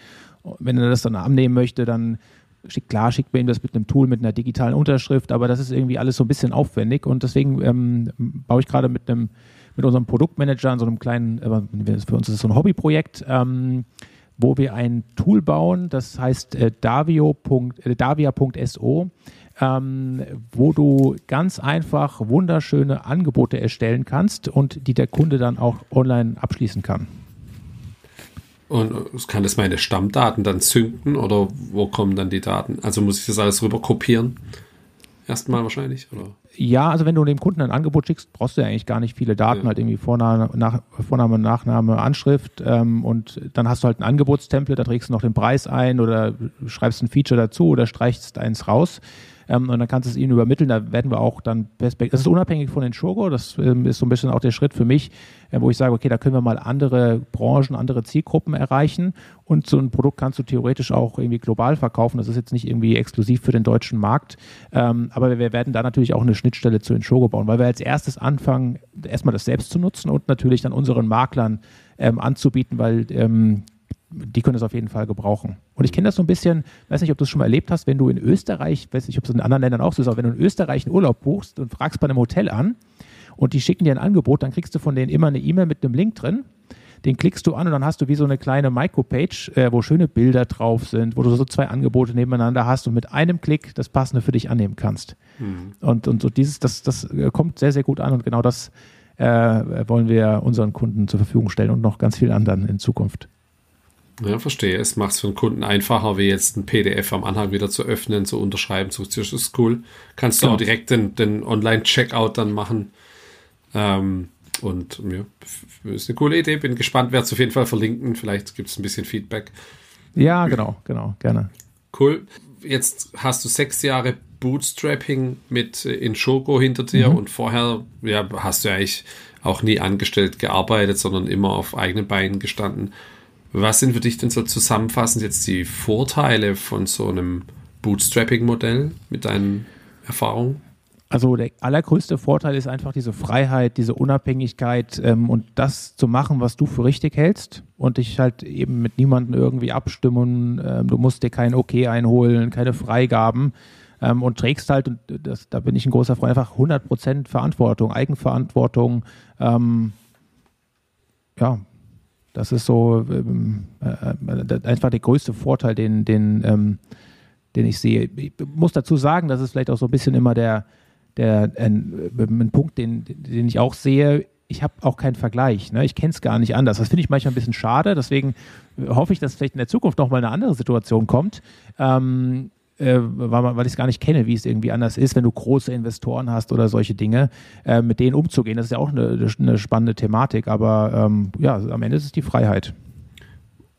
wenn er das dann annehmen möchte, dann klar schickt man ihm das mit einem Tool, mit einer digitalen Unterschrift, aber das ist irgendwie alles so ein bisschen aufwendig und deswegen ähm, baue ich gerade mit einem mit unserem Produktmanager an so einem kleinen, äh, für uns ist es so ein Hobbyprojekt, ähm, wo wir ein Tool bauen, das heißt äh. Äh, davia.so, ähm, wo du ganz einfach wunderschöne Angebote erstellen kannst und die der Kunde dann auch online abschließen kann. Und kann das meine Stammdaten dann synken oder wo kommen dann die Daten? Also muss ich das alles rüber kopieren? Erstmal wahrscheinlich, oder? Ja, also wenn du dem Kunden ein Angebot schickst, brauchst du ja eigentlich gar nicht viele Daten, ja. halt irgendwie Vorname, nach, Vorname Nachname, Anschrift ähm, und dann hast du halt ein Angebotstemplate, da trägst du noch den Preis ein oder schreibst ein Feature dazu oder streichst eins raus ähm, und dann kannst du es ihnen übermitteln. Da werden wir auch dann Perspektiv. Das ist unabhängig von den Shogo. Das ähm, ist so ein bisschen auch der Schritt für mich, äh, wo ich sage, okay, da können wir mal andere Branchen, andere Zielgruppen erreichen und so ein Produkt kannst du theoretisch auch irgendwie global verkaufen. Das ist jetzt nicht irgendwie exklusiv für den deutschen Markt. Ähm, aber wir werden da natürlich auch eine Schnittstelle zu Inshogo bauen, weil wir als erstes anfangen, erstmal das selbst zu nutzen und natürlich dann unseren Maklern ähm, anzubieten, weil ähm, die können es auf jeden Fall gebrauchen. Und ich kenne das so ein bisschen, weiß nicht, ob du es schon mal erlebt hast, wenn du in Österreich, weiß nicht, ob es in anderen Ländern auch so ist, aber wenn du in Österreich einen Urlaub buchst und fragst bei einem Hotel an und die schicken dir ein Angebot, dann kriegst du von denen immer eine E-Mail mit einem Link drin. Den klickst du an und dann hast du wie so eine kleine Micropage, äh, wo schöne Bilder drauf sind, wo du so zwei Angebote nebeneinander hast und mit einem Klick das passende für dich annehmen kannst. Mhm. Und, und so dieses, das, das äh, kommt sehr, sehr gut an und genau das äh, wollen wir unseren Kunden zur Verfügung stellen und noch ganz vielen anderen in Zukunft. Ja, verstehe. Es macht es für den Kunden einfacher, wie jetzt ein PDF am Anhang wieder zu öffnen, zu unterschreiben. So, das ist cool. Kannst du genau. auch direkt den, den Online-Checkout dann machen. Ähm, und ja, ist eine coole Idee. Bin gespannt, werde es auf jeden Fall verlinken. Vielleicht gibt es ein bisschen Feedback. Ja, genau, genau, gerne. Cool. Jetzt hast du sechs Jahre Bootstrapping mit äh, Inshogo hinter dir mhm. und vorher ja, hast du eigentlich auch nie angestellt gearbeitet, sondern immer auf eigenen Beinen gestanden. Was sind für dich denn so zusammenfassend jetzt die Vorteile von so einem Bootstrapping-Modell mit deinen Erfahrungen? Also der allergrößte Vorteil ist einfach diese Freiheit, diese Unabhängigkeit ähm, und das zu machen, was du für richtig hältst und dich halt eben mit niemandem irgendwie abstimmen. Ähm, du musst dir kein Okay einholen, keine Freigaben ähm, und trägst halt, und das, da bin ich ein großer Freund, einfach 100% Verantwortung, Eigenverantwortung. Ähm, ja, das ist so ähm, äh, einfach der größte Vorteil, den, den, ähm, den ich sehe. Ich muss dazu sagen, das ist vielleicht auch so ein bisschen immer der, der ein, ein Punkt, den, den ich auch sehe. Ich habe auch keinen Vergleich. Ne? Ich kenne es gar nicht anders. Das finde ich manchmal ein bisschen schade. Deswegen hoffe ich, dass vielleicht in der Zukunft nochmal eine andere Situation kommt. Ähm, äh, weil, weil ich es gar nicht kenne, wie es irgendwie anders ist, wenn du große Investoren hast oder solche Dinge, äh, mit denen umzugehen. Das ist ja auch eine, eine spannende Thematik, aber ähm, ja, am Ende ist es die Freiheit.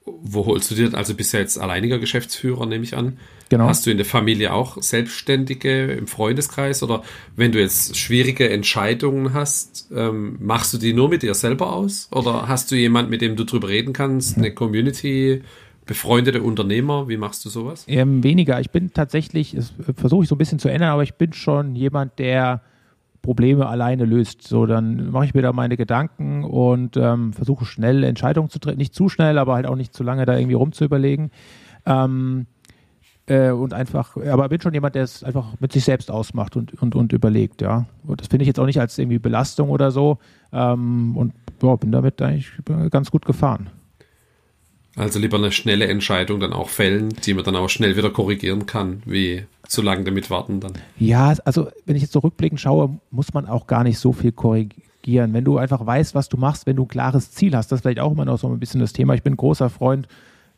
Wo holst du dir, also bist du jetzt alleiniger Geschäftsführer, nehme ich an. Genau. Hast du in der Familie auch Selbstständige im Freundeskreis oder wenn du jetzt schwierige Entscheidungen hast, ähm, machst du die nur mit dir selber aus? Oder hast du jemand, mit dem du drüber reden kannst, eine Community, befreundete Unternehmer? Wie machst du sowas? Ähm, weniger. Ich bin tatsächlich, das versuche ich so ein bisschen zu ändern, aber ich bin schon jemand, der Probleme alleine löst. So, dann mache ich mir da meine Gedanken und ähm, versuche schnell Entscheidungen zu treffen. Nicht zu schnell, aber halt auch nicht zu lange da irgendwie rumzuüberlegen. Ähm, äh, und einfach, aber bin schon jemand, der es einfach mit sich selbst ausmacht und, und, und überlegt, ja. Und das finde ich jetzt auch nicht als irgendwie Belastung oder so. Ähm, und ja, bin damit eigentlich ganz gut gefahren. Also lieber eine schnelle Entscheidung dann auch fällen, die man dann auch schnell wieder korrigieren kann, wie zu lange damit warten dann. Ja, also wenn ich jetzt so schaue, muss man auch gar nicht so viel korrigieren. Wenn du einfach weißt, was du machst, wenn du ein klares Ziel hast, das ist vielleicht auch immer noch so ein bisschen das Thema. Ich bin großer Freund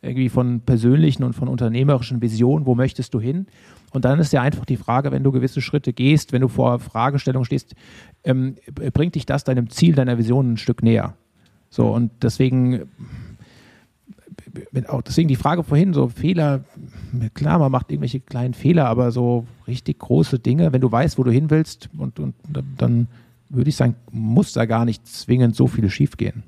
irgendwie von persönlichen und von unternehmerischen Visionen, wo möchtest du hin? Und dann ist ja einfach die Frage, wenn du gewisse Schritte gehst, wenn du vor Fragestellungen stehst, ähm, bringt dich das deinem Ziel, deiner Vision ein Stück näher. So, und deswegen auch deswegen die Frage vorhin, so Fehler, klar, man macht irgendwelche kleinen Fehler, aber so richtig große Dinge, wenn du weißt, wo du hin willst, und, und dann würde ich sagen, muss da gar nicht zwingend so viel schiefgehen.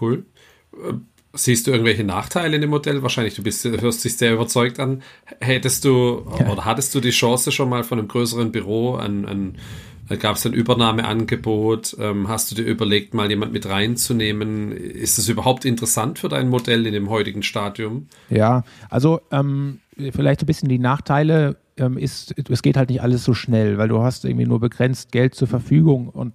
Cool. Äh, siehst du irgendwelche Nachteile in dem Modell? Wahrscheinlich, du bist, hörst dich sehr überzeugt an. Hättest du ja. oder hattest du die Chance schon mal von einem größeren Büro an, an Gab es ein Übernahmeangebot? Ähm, hast du dir überlegt, mal jemand mit reinzunehmen? Ist das überhaupt interessant für dein Modell in dem heutigen Stadium? Ja, also ähm, vielleicht ein bisschen die Nachteile ähm, ist, es geht halt nicht alles so schnell, weil du hast irgendwie nur begrenzt Geld zur Verfügung und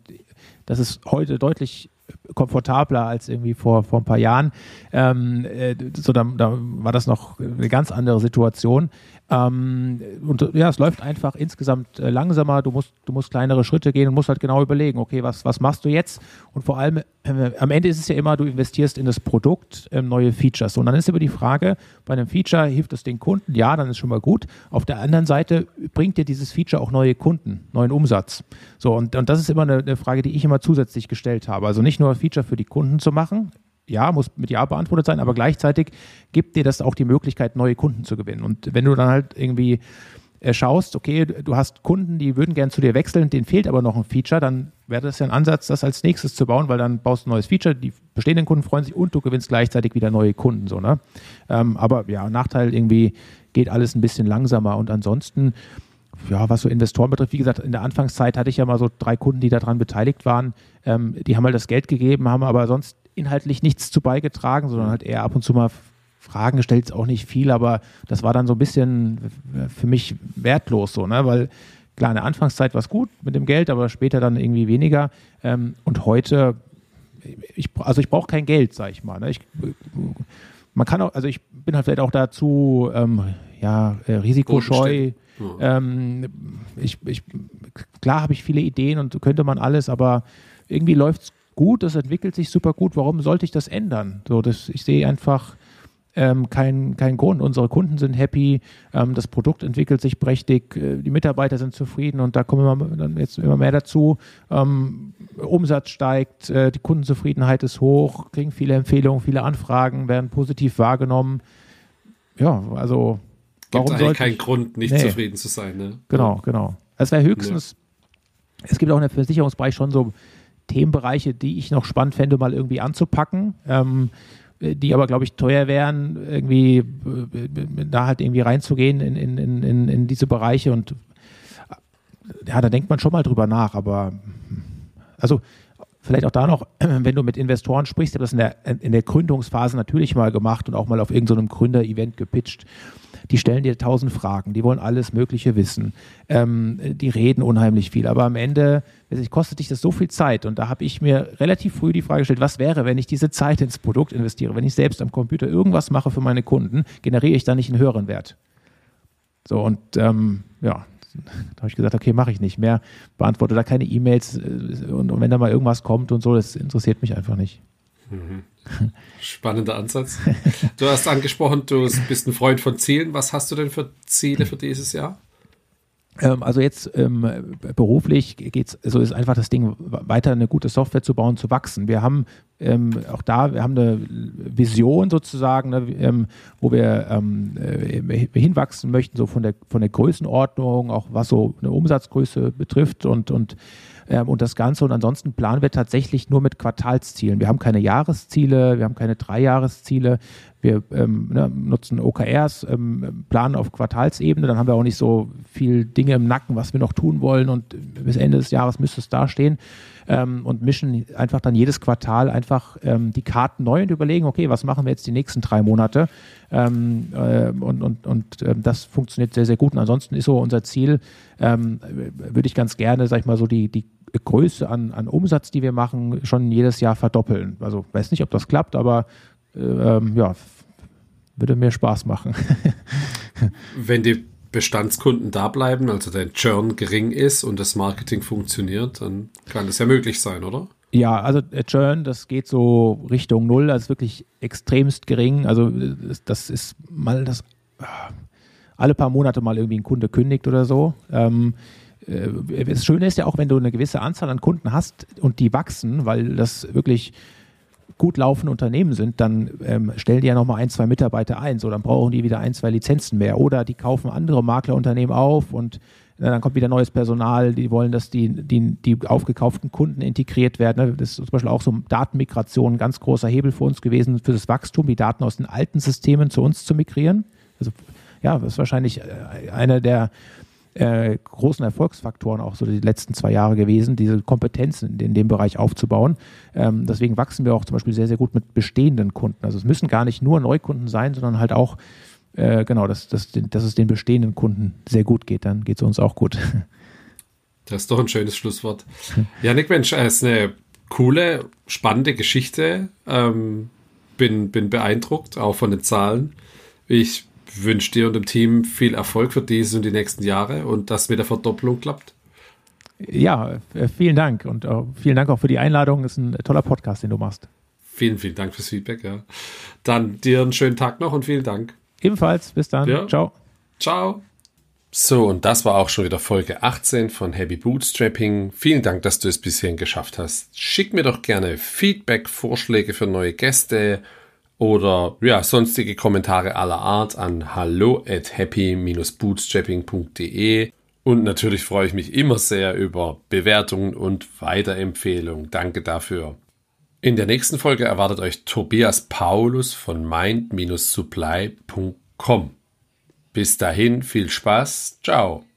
das ist heute deutlich komfortabler als irgendwie vor, vor ein paar Jahren. Ähm, äh, so, da, da, war das noch eine ganz andere Situation. Ähm, und ja, es läuft einfach insgesamt äh, langsamer. Du musst, du musst kleinere Schritte gehen und musst halt genau überlegen, okay, was, was machst du jetzt? Und vor allem, äh, am Ende ist es ja immer, du investierst in das Produkt äh, neue Features. Und dann ist immer die Frage, bei einem Feature hilft es den Kunden? Ja, dann ist schon mal gut. Auf der anderen Seite bringt dir dieses Feature auch neue Kunden, neuen Umsatz. So, und, und das ist immer eine, eine Frage, die ich immer zusätzlich gestellt habe. Also nicht nur Feature für die Kunden zu machen, ja, muss mit Ja beantwortet sein, aber gleichzeitig gibt dir das auch die Möglichkeit, neue Kunden zu gewinnen. Und wenn du dann halt irgendwie äh, schaust, okay, du hast Kunden, die würden gern zu dir wechseln, denen fehlt aber noch ein Feature, dann wäre das ja ein Ansatz, das als nächstes zu bauen, weil dann baust du ein neues Feature, die bestehenden Kunden freuen sich und du gewinnst gleichzeitig wieder neue Kunden. So, ne? Ähm, aber ja, Nachteil irgendwie geht alles ein bisschen langsamer und ansonsten ja, was so Investoren betrifft, wie gesagt, in der Anfangszeit hatte ich ja mal so drei Kunden, die daran beteiligt waren. Ähm, die haben halt das Geld gegeben, haben aber sonst inhaltlich nichts zu beigetragen, sondern halt eher ab und zu mal Fragen gestellt, auch nicht viel, aber das war dann so ein bisschen für mich wertlos so, ne? weil klar, in der Anfangszeit war es gut mit dem Geld, aber später dann irgendwie weniger. Ähm, und heute, ich, also ich brauche kein Geld, sag ich mal. Ne? Ich, man kann auch, also ich bin halt vielleicht auch dazu, ähm, ja, äh, risikoscheu. Ähm, ich, ich, klar habe ich viele Ideen und könnte man alles, aber irgendwie läuft es gut, das entwickelt sich super gut. Warum sollte ich das ändern? So, das, ich sehe einfach ähm, keinen kein Grund. Unsere Kunden sind happy, ähm, das Produkt entwickelt sich prächtig, äh, die Mitarbeiter sind zufrieden und da kommen immer, dann jetzt immer mehr dazu. Ähm, Umsatz steigt, äh, die Kundenzufriedenheit ist hoch, kriegen viele Empfehlungen, viele Anfragen, werden positiv wahrgenommen. Ja, also Gibt warum sollte keinen Grund, nicht nee. zufrieden zu sein. Ne? Genau, genau. Es wäre höchstens, ja. es gibt auch in der Versicherungsbereich schon so Themenbereiche, die ich noch spannend fände, mal irgendwie anzupacken. Ähm, die aber, glaube ich, teuer wären, irgendwie äh, da halt irgendwie reinzugehen in, in, in, in diese Bereiche und ja, da denkt man schon mal drüber nach, aber also vielleicht auch da noch, <clears throat> wenn du mit Investoren sprichst, ich habe das in der, in der Gründungsphase natürlich mal gemacht und auch mal auf irgendeinem so Gründer-Event gepitcht. Die stellen dir tausend Fragen, die wollen alles Mögliche wissen, ähm, die reden unheimlich viel, aber am Ende kostet dich das so viel Zeit? Und da habe ich mir relativ früh die Frage gestellt, was wäre, wenn ich diese Zeit ins Produkt investiere, wenn ich selbst am Computer irgendwas mache für meine Kunden, generiere ich da nicht einen höheren Wert? So und ähm, ja, da habe ich gesagt, okay, mache ich nicht mehr, beantworte da keine E-Mails äh, und, und, wenn da mal irgendwas kommt und so, das interessiert mich einfach nicht. Mhm. Spannender Ansatz. Du hast angesprochen, du bist ein Freund von Zielen. Was hast du denn für Ziele für dieses Jahr? Ähm, also jetzt ähm, beruflich geht es, so ist einfach das Ding, weiter eine gute Software zu bauen, zu wachsen. Wir haben ähm, auch da, wir haben eine Vision sozusagen, ne, ähm, wo wir ähm, äh, hinwachsen möchten, so von der, von der Größenordnung, auch was so eine Umsatzgröße betrifft und, und ähm, und das Ganze. Und ansonsten planen wir tatsächlich nur mit Quartalszielen. Wir haben keine Jahresziele, wir haben keine Dreijahresziele. Wir ähm, ne, nutzen OKRs, ähm, planen auf Quartalsebene. Dann haben wir auch nicht so viel Dinge im Nacken, was wir noch tun wollen. Und bis Ende des Jahres müsste es dastehen. Ähm, und mischen einfach dann jedes Quartal einfach ähm, die Karten neu und überlegen, okay, was machen wir jetzt die nächsten drei Monate? Ähm, äh, und und, und äh, das funktioniert sehr, sehr gut. Und ansonsten ist so unser Ziel, ähm, würde ich ganz gerne, sag ich mal, so die, die Größe an, an Umsatz, die wir machen, schon jedes Jahr verdoppeln. Also weiß nicht, ob das klappt, aber äh, ähm, ja, würde mir Spaß machen. <laughs> Wenn die Bestandskunden da bleiben, also der Churn gering ist und das Marketing funktioniert, dann kann das ja möglich sein, oder? Ja, also Churn, das geht so Richtung Null, ist wirklich extremst gering. Also das ist mal das alle paar Monate mal irgendwie ein Kunde kündigt oder so. Ähm, äh, das Schöne ist ja auch, wenn du eine gewisse Anzahl an Kunden hast und die wachsen, weil das wirklich gut laufende Unternehmen sind, dann ähm, stellen die ja nochmal ein, zwei Mitarbeiter ein. So, dann brauchen die wieder ein, zwei Lizenzen mehr. Oder die kaufen andere Maklerunternehmen auf und na, dann kommt wieder neues Personal, die wollen, dass die, die, die aufgekauften Kunden integriert werden. Das ist zum Beispiel auch so Datenmigration ein ganz großer Hebel für uns gewesen, für das Wachstum, die Daten aus den alten Systemen zu uns zu migrieren. Also ja, das ist wahrscheinlich äh, einer der äh, großen Erfolgsfaktoren auch so die letzten zwei Jahre gewesen, diese Kompetenzen in, dem Bereich aufzubauen. Ähm, deswegen wachsen wir auch zum Beispiel sehr, sehr gut mit bestehenden Kunden. Also es müssen gar nicht nur Neukunden sein, sondern halt auch, äh, genau, dass, dass, dass es den bestehenden Kunden sehr gut geht. Dann geht es uns auch gut. <laughs> Das ist doch ein schönes Schlusswort. Janik Mensch, es ist eine coole, spannende Geschichte. Ähm, bin, bin beeindruckt, auch von den Zahlen. Ich wünsche dir und dem Team viel Erfolg für dieses und die nächsten Jahre und dass mit der Verdopplung klappt. Ja, äh, vielen Dank und äh, vielen Dank auch für die Einladung. Das ist ein toller Podcast, den du machst. Vielen, vielen Dank fürs Feedback. Ja. Dann dir einen schönen Tag noch und vielen Dank. Ebenfalls. Bis dann. Ja. Ciao. Ciao. So, und das war auch schon wieder Folge 18 von Heavy Bootstrapping. Vielen Dank, dass du es bis hierhin geschafft hast. Schick mir doch gerne Feedback, Vorschläge für neue Gäste oder ja, sonstige Kommentare aller Art an hallo at happy-bootstrapping.de und natürlich freue ich mich immer sehr über Bewertungen und Weiterempfehlungen. Danke dafür. In der nächsten Folge erwartet euch Tobias Paulus von mind-supply.com. Bis dahin viel Spaß. Ciao.